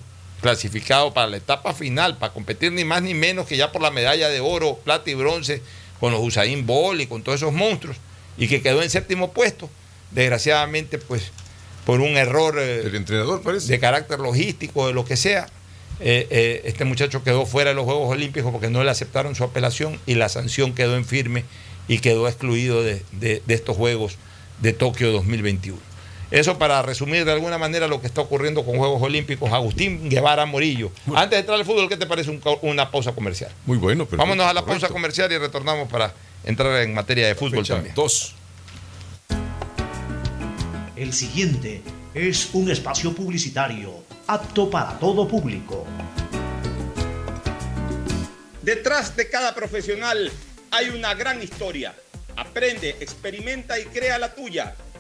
clasificado para la etapa final, para competir ni más ni menos que ya por la medalla de oro, plata y bronce con los Usain Bolt y con todos esos monstruos, y que quedó en séptimo puesto. Desgraciadamente, pues por un error eh, entrenador, de carácter logístico, de lo que sea. Eh, eh, este muchacho quedó fuera de los Juegos Olímpicos porque no le aceptaron su apelación y la sanción quedó en firme y quedó excluido de, estos Juegos de Tokio 2021. Eso para resumir de alguna manera lo que está ocurriendo con Juegos Olímpicos. Agustín Guevara Morillo. Antes de entrar al fútbol, ¿qué te parece una pausa comercial? Muy bueno. Vámonos a la pausa comercial y retornamos para entrar en materia de fútbol también. Dos. El siguiente es un espacio publicitario apto para todo público. Detrás de cada profesional hay una gran historia. Aprende, experimenta y crea la tuya.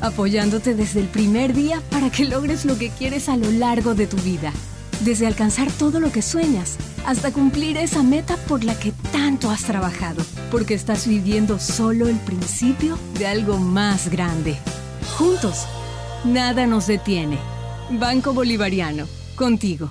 apoyándote desde el primer día para que logres lo que quieres a lo largo de tu vida. Desde alcanzar todo lo que sueñas hasta cumplir esa meta por la que tanto has trabajado, porque estás viviendo solo el principio de algo más grande. Juntos, nada nos detiene. Banco Bolivariano, contigo.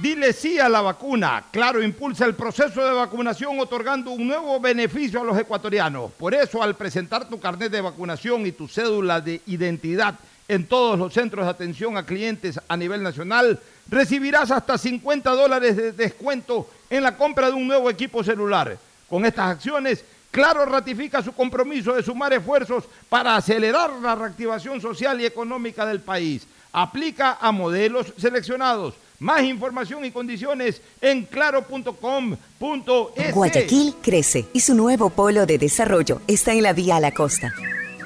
Dile sí a la vacuna. Claro, impulsa el proceso de vacunación otorgando un nuevo beneficio a los ecuatorianos. Por eso, al presentar tu carnet de vacunación y tu cédula de identidad en todos los centros de atención a clientes a nivel nacional, recibirás hasta 50 dólares de descuento en la compra de un nuevo equipo celular. Con estas acciones, Claro ratifica su compromiso de sumar esfuerzos para acelerar la reactivación social y económica del país. Aplica a modelos seleccionados más información y condiciones en claro.com.es. Guayaquil crece y su nuevo polo de desarrollo está en la vía a la costa.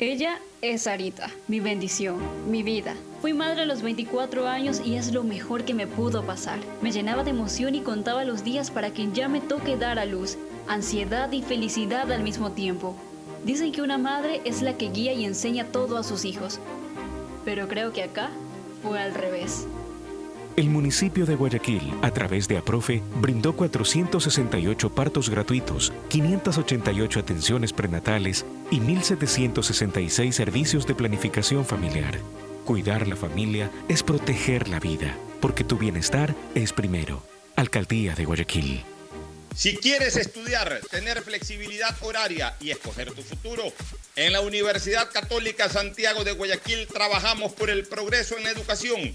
Ella es Sarita, mi bendición, mi vida. Fui madre a los 24 años y es lo mejor que me pudo pasar. Me llenaba de emoción y contaba los días para que ya me toque dar a luz, ansiedad y felicidad al mismo tiempo. Dicen que una madre es la que guía y enseña todo a sus hijos, pero creo que acá fue al revés. El municipio de Guayaquil, a través de APROFE, brindó 468 partos gratuitos, 588 atenciones prenatales y 1.766 servicios de planificación familiar. Cuidar la familia es proteger la vida, porque tu bienestar es primero. Alcaldía de Guayaquil. Si quieres estudiar, tener flexibilidad horaria y escoger tu futuro, en la Universidad Católica Santiago de Guayaquil trabajamos por el progreso en la educación,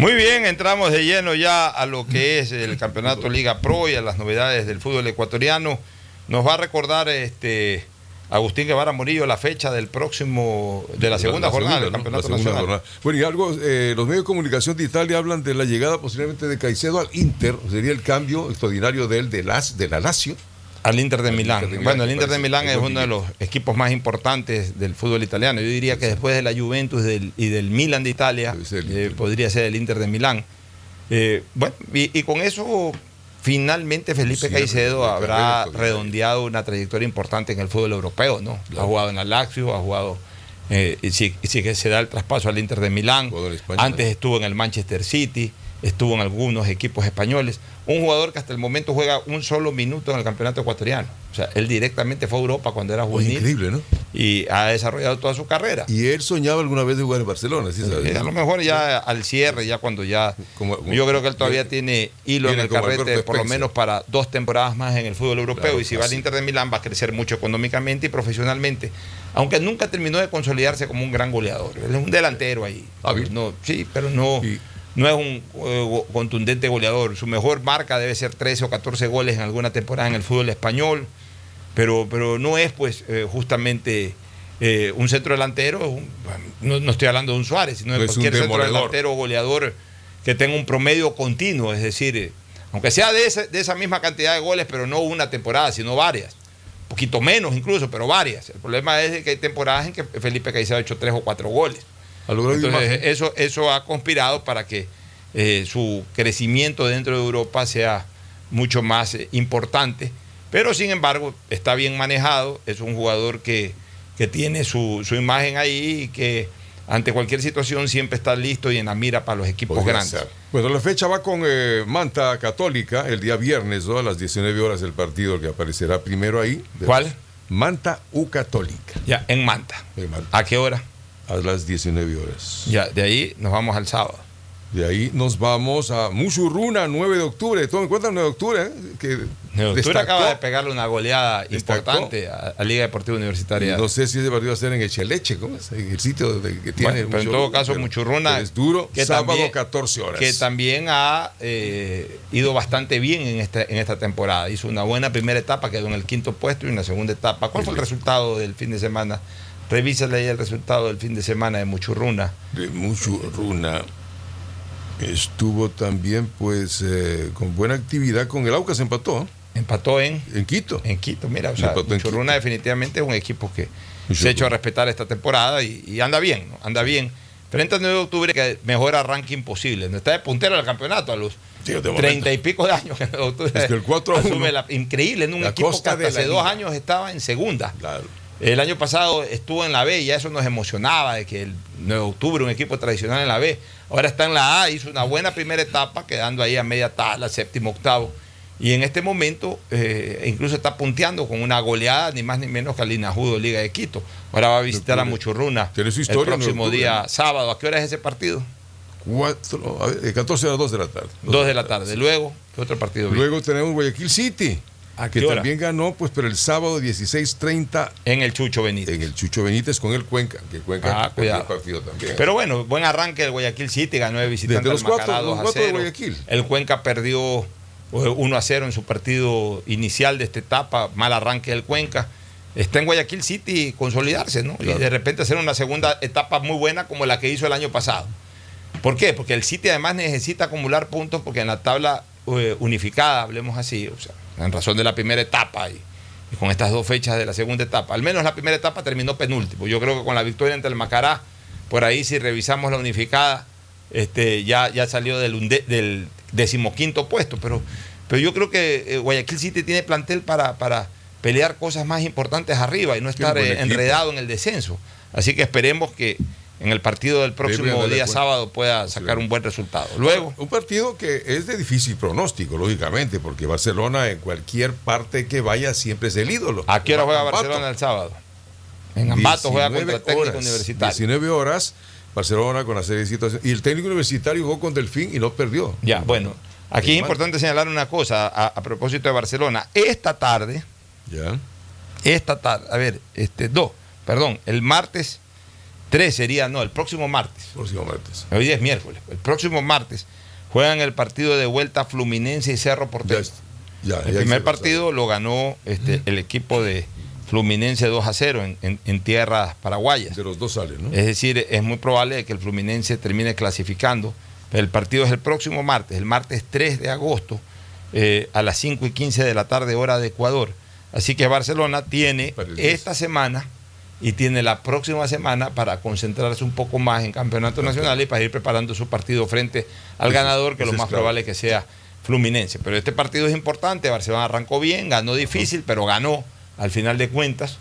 Muy bien, entramos de lleno ya a lo que es el campeonato Liga Pro y a las novedades del fútbol ecuatoriano. Nos va a recordar este Agustín Guevara Murillo la fecha del próximo, de la segunda La jornada segunda, del campeonato nacional. jornada. Bueno, y algo, eh, los medios de comunicación de Italia hablan de la llegada posiblemente de Caicedo al Inter, sería el cambio extraordinario de él de, las, de la Lazio. Al Inter de Milán. Inter de Milán, bueno, el Inter de Milán es uno de los equipos más importantes del fútbol italiano. Yo diría que después de la Juventus del- y del Milan de Italia, eh, podría ser el Inter de Milán. Eh, bueno, y, y con eso finalmente Felipe Sí, Caicedo habrá redondeado una trayectoria importante en el fútbol europeo, ¿no? Ha jugado en la Lazio, ha jugado, eh, y si, se da el traspaso al Inter de Milán, antes estuvo en el Manchester City, estuvo en algunos equipos españoles, un jugador que hasta el momento juega un solo minuto en el campeonato ecuatoriano. O sea, él directamente fue a Europa cuando era juvenil. increíble, ¿no? Y ha desarrollado toda su carrera. Y él soñaba alguna vez de jugar en Barcelona, ¿sí sabes? Eh, a lo mejor ya al cierre, ya cuando ya. yo creo que él todavía tiene hilo en el carrete, por lo menos para dos temporadas más en el fútbol europeo. Claro, y si va al. Inter de Milán, va a crecer mucho económicamente y profesionalmente. Aunque nunca terminó de consolidarse como un gran goleador. Él es un delantero ahí. No, sí, pero no. No es un eh, contundente goleador. Su mejor marca debe ser 13 o 14 goles en alguna temporada en el fútbol español. Pero, pero no es, pues, eh, justamente eh, un centro delantero. un- no, no estoy hablando de un Suárez, sino de No cualquier centro delantero o goleador que tenga un promedio continuo. Es decir, aunque sea de esa, de esa misma cantidad de goles, pero no una temporada, sino varias. Un poquito menos incluso, pero varias. El problema es que hay temporadas en que Felipe Caicedo ha hecho tres o cuatro goles. Entonces, eso, eso ha conspirado para que eh, su crecimiento dentro de Europa sea mucho más eh, importante. Pero sin embargo, está bien manejado. Es un jugador que, que tiene su, su imagen ahí y que ante cualquier situación siempre está listo y en la mira para los equipos Podría grandes. ser. Bueno, la fecha va con eh, Manta Católica el día viernes, ¿no? A las 19 horas el partido que aparecerá primero ahí. ¿Cuál? Manta U Católica. Ya, en Manta. ¿A qué hora? A las 19 horas. Ya, de ahí nos vamos al sábado. De ahí nos vamos a Muchurruna, 9 de octubre. Toma en cuenta el 9 de octubre, ¿eh? que Neotura destacó. acaba de pegarle una goleada Destacó. importante a, a Liga Deportiva Universitaria. No sé si ese partido va a ser en Echeleche, ¿cómo es? En el sitio de- que tiene. Bueno, pero en todo caso, Muchurruna. Es duro, que sábado también- 14 horas. Que también ha eh, ido bastante bien en esta, en esta temporada. Hizo una buena primera etapa, quedó en el quinto puesto y una segunda etapa. ¿Cuál fue el resultado del fin de semana? Revísale ahí el resultado del fin de semana de Muchurruna. De Muchurruna. Estuvo también, pues, eh, con buena actividad con el Aucas, empató. Empató en. En Quito. En Quito, mira, o sea, Muchurruna definitivamente es un equipo que se ha hecho a respetar esta temporada y, y anda bien, ¿no? anda bien. Frente al 9 de octubre, que mejor arranque imposible. No está de puntero del campeonato a los treinta y pico de años que el 9 de octubre Es que el 4 a 1. asume la- increíble, en un equipo que hasta la hace dos años estaba en segunda. El año pasado estuvo en la B y ya eso nos emocionaba de que el 9 de octubre, un equipo tradicional en la B, ahora está en la A, hizo una buena primera etapa, quedando ahí a media tabla, séptimo, octavo, Y en este momento eh, incluso está punteando con una goleada, ni más ni menos que al Inajudo Liga de Quito. Ahora va a visitar a Muchurruna Tiene su el historia en próximo día sábado. ¿A qué hora es ese partido? Cuatro, a ver, de 14 a las 2 de la tarde. Dos de la tarde. Luego, ¿qué otro partido? viene? Luego tenemos Guayaquil City, que qué hora? también ganó, pues, pero el sábado 16.30 En el Chucho Benítez. en el Chucho Benítez con el Cuenca, que Cuenca Ah, cuidado. el partido también. Pero bueno, buen arranque del Guayaquil City, ganó de visitante Desde los cuatro- los 2 a cuatro de 0. Guayaquil. El Cuenca perdió eh, 1 a 0 en su partido inicial de esta etapa, mal arranque del Cuenca. Está en Guayaquil City consolidarse, ¿no? Claro. Y de repente hacer una segunda etapa muy buena como la que hizo el año pasado. ¿Por qué? Porque el City además necesita acumular puntos porque en la tabla eh, unificada, hablemos así, o sea, en razón de la primera etapa y, y con estas dos fechas de la segunda etapa, al menos la primera etapa terminó penúltimo. Yo creo que con la victoria ante el Macará, por ahí si revisamos la unificada, este, ya, ya salió del, unde- del decimoquinto puesto, pero, pero yo creo que eh, Guayaquil City tiene plantel para, para pelear cosas más importantes arriba y no estar eh, enredado en el descenso. Así que esperemos que en el partido del próximo día sábado pueda sacar un buen resultado. Luego, Un partido que es de difícil pronóstico, lógicamente, porque Barcelona en cualquier parte que vaya siempre es el ídolo. ¿a qué hora juega Ambato. Barcelona el sábado? En Ambato juega contra 19 el técnico horas, universitario. 19 horas, Barcelona con la serie de situaciones. Y el técnico universitario jugó con Delfín y no perdió. Ya, bueno, aquí es importante señalar una cosa a, a propósito de Barcelona. Esta tarde, Ya. esta tarde, a ver, este, dos, perdón, el martes 3 sería, no, el próximo martes. Próximo martes. Hoy día es miércoles. El próximo martes juegan el partido de vuelta Fluminense y Cerro Porteño. ya, El ya primer partido lo ganó este, el equipo de Fluminense 2 a 0 en, en- en tierras paraguayas. De los dos salen, ¿no? Es decir, es muy probable que el Fluminense termine clasificando. El partido es el próximo martes, el martes 3 de agosto, eh, a las 5 y 15 de la tarde, hora de Ecuador. Así que Barcelona tiene Para el 10. esta semana y tiene la próxima semana para concentrarse un poco más en campeonato nacional y para ir preparando su partido frente al ganador, que lo más probable es que sea Fluminense. Pero este partido es importante, Barcelona arrancó bien, ganó difícil, pero ganó al final de cuentas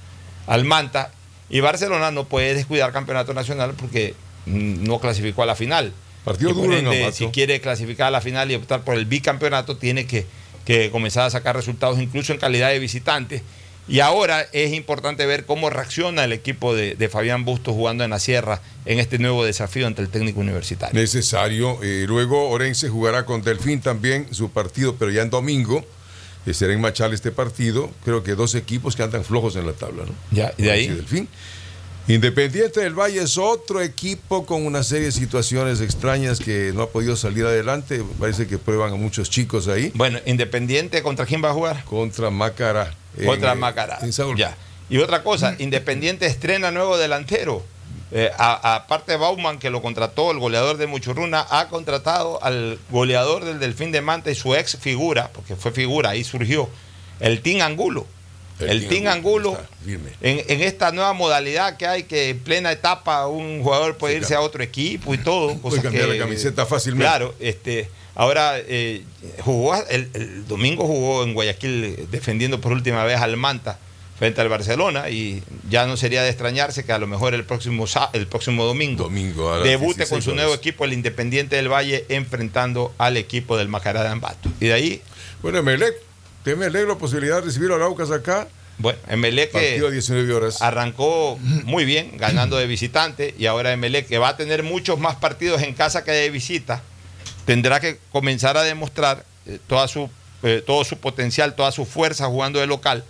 al Manta. Y Barcelona no puede descuidar campeonato nacional porque mm, no clasificó a la final. Partido duro en ende, si quiere clasificar a la final y optar por el bicampeonato, tiene que, que comenzar a sacar resultados incluso en calidad de visitante. Y ahora es importante ver cómo reacciona el equipo de, de Fabián Bustos jugando en la sierra en este nuevo desafío ante el técnico universitario. Necesario. Eh, luego Orense jugará con Delfín también su partido, pero ya en domingo. que será en Machal este partido. Creo que dos equipos que andan flojos en la tabla, ¿no? Ya, y de ahí. Delfín. Independiente del Valle es otro equipo con una serie de situaciones extrañas que no ha podido salir adelante. Parece que prueban a muchos chicos ahí. Bueno, Independiente, ¿contra quién va a jugar? Contra Macará. Contra eh, Macará. Ya. Y otra cosa, Independiente estrena nuevo delantero. Eh, Aparte Bauman, que lo contrató, el goleador de Muchurruna, ha contratado al goleador del Delfín de Manta y su ex figura, porque fue figura, ahí surgió, el Team Angulo. El, Team Angulo, en, en esta nueva modalidad que hay, que en plena etapa un jugador puede irse a otro equipo y todo. cosas cambiar que- la camiseta fácilmente. Claro, este, ahora eh, jugó, el, el domingo jugó en Guayaquil defendiendo por última vez al Manta frente al Barcelona y ya no sería de extrañarse que a lo mejor el próximo, el próximo domingo, Domingo, debute 16 con su nuevo equipo, el Independiente del Valle, enfrentando al equipo del Macará de Ambato. Y de ahí, Bueno, Emelec, ¿te Emelec la posibilidad de recibir a Araucas acá? bueno, Emelec que Partido a 19 horas. arrancó muy bien, ganando de visitante, y ahora Emelec, que va a tener muchos más partidos en casa que de visita, tendrá que comenzar a demostrar eh, toda su, eh, todo su potencial, toda su fuerza jugando de local,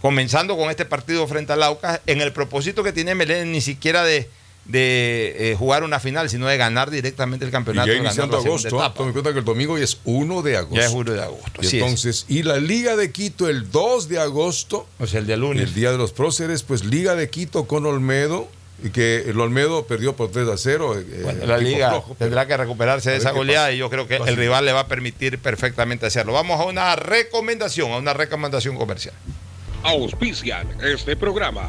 comenzando con este partido frente al Aucas, en el propósito que tiene Emelec ni siquiera de, de, eh, jugar una final, sino de ganar directamente el Y campeonato. ya ganar iniciando agosto, etapa. tome en cuenta que el domingo ya es 1 de agosto. Ya es 1 de agosto. Y es. entonces, y la Liga de Quito el 2 de agosto, o sea, el día lunes. el día de los próceres, pues Liga de Quito con Olmedo, y que el Olmedo perdió por 3 a 0. eh, Bueno, la liga flojo, tendrá que recuperarse de esa goleada y yo creo que el rival le va a permitir perfectamente hacerlo. Vamos a una recomendación, a una recomendación comercial. Auspician este programa.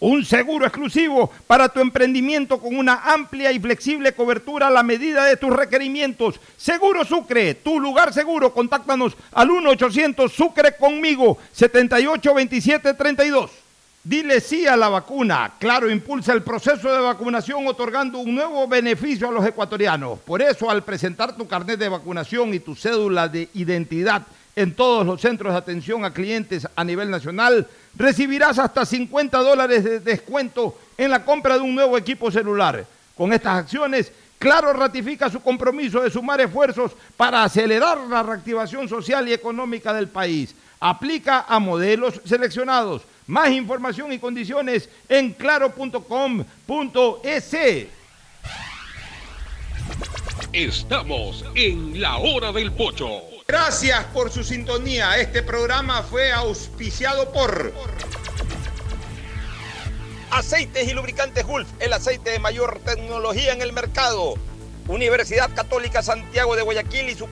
un seguro exclusivo para tu emprendimiento con una amplia y flexible cobertura a la medida de tus requerimientos. Seguro Sucre, tu lugar seguro. Contáctanos al 1-800 Sucre conmigo, 782732. Dile sí a la vacuna. Claro, impulsa el proceso de vacunación otorgando un nuevo beneficio a los ecuatorianos. Por eso, al presentar tu carnet de vacunación y tu cédula de identidad en todos los centros de atención a clientes a nivel nacional, recibirás hasta 50 dólares de descuento en la compra de un nuevo equipo celular. Con estas acciones, Claro ratifica su compromiso de sumar esfuerzos para acelerar la reactivación social y económica del país. Aplica a modelos seleccionados. Más información y condiciones en claro.com.es. Estamos en la hora del pocho. Gracias por su sintonía. Este programa fue auspiciado por Aceites y Lubricantes Gulf, el aceite de mayor tecnología en el mercado. Universidad Católica Santiago de Guayaquil y su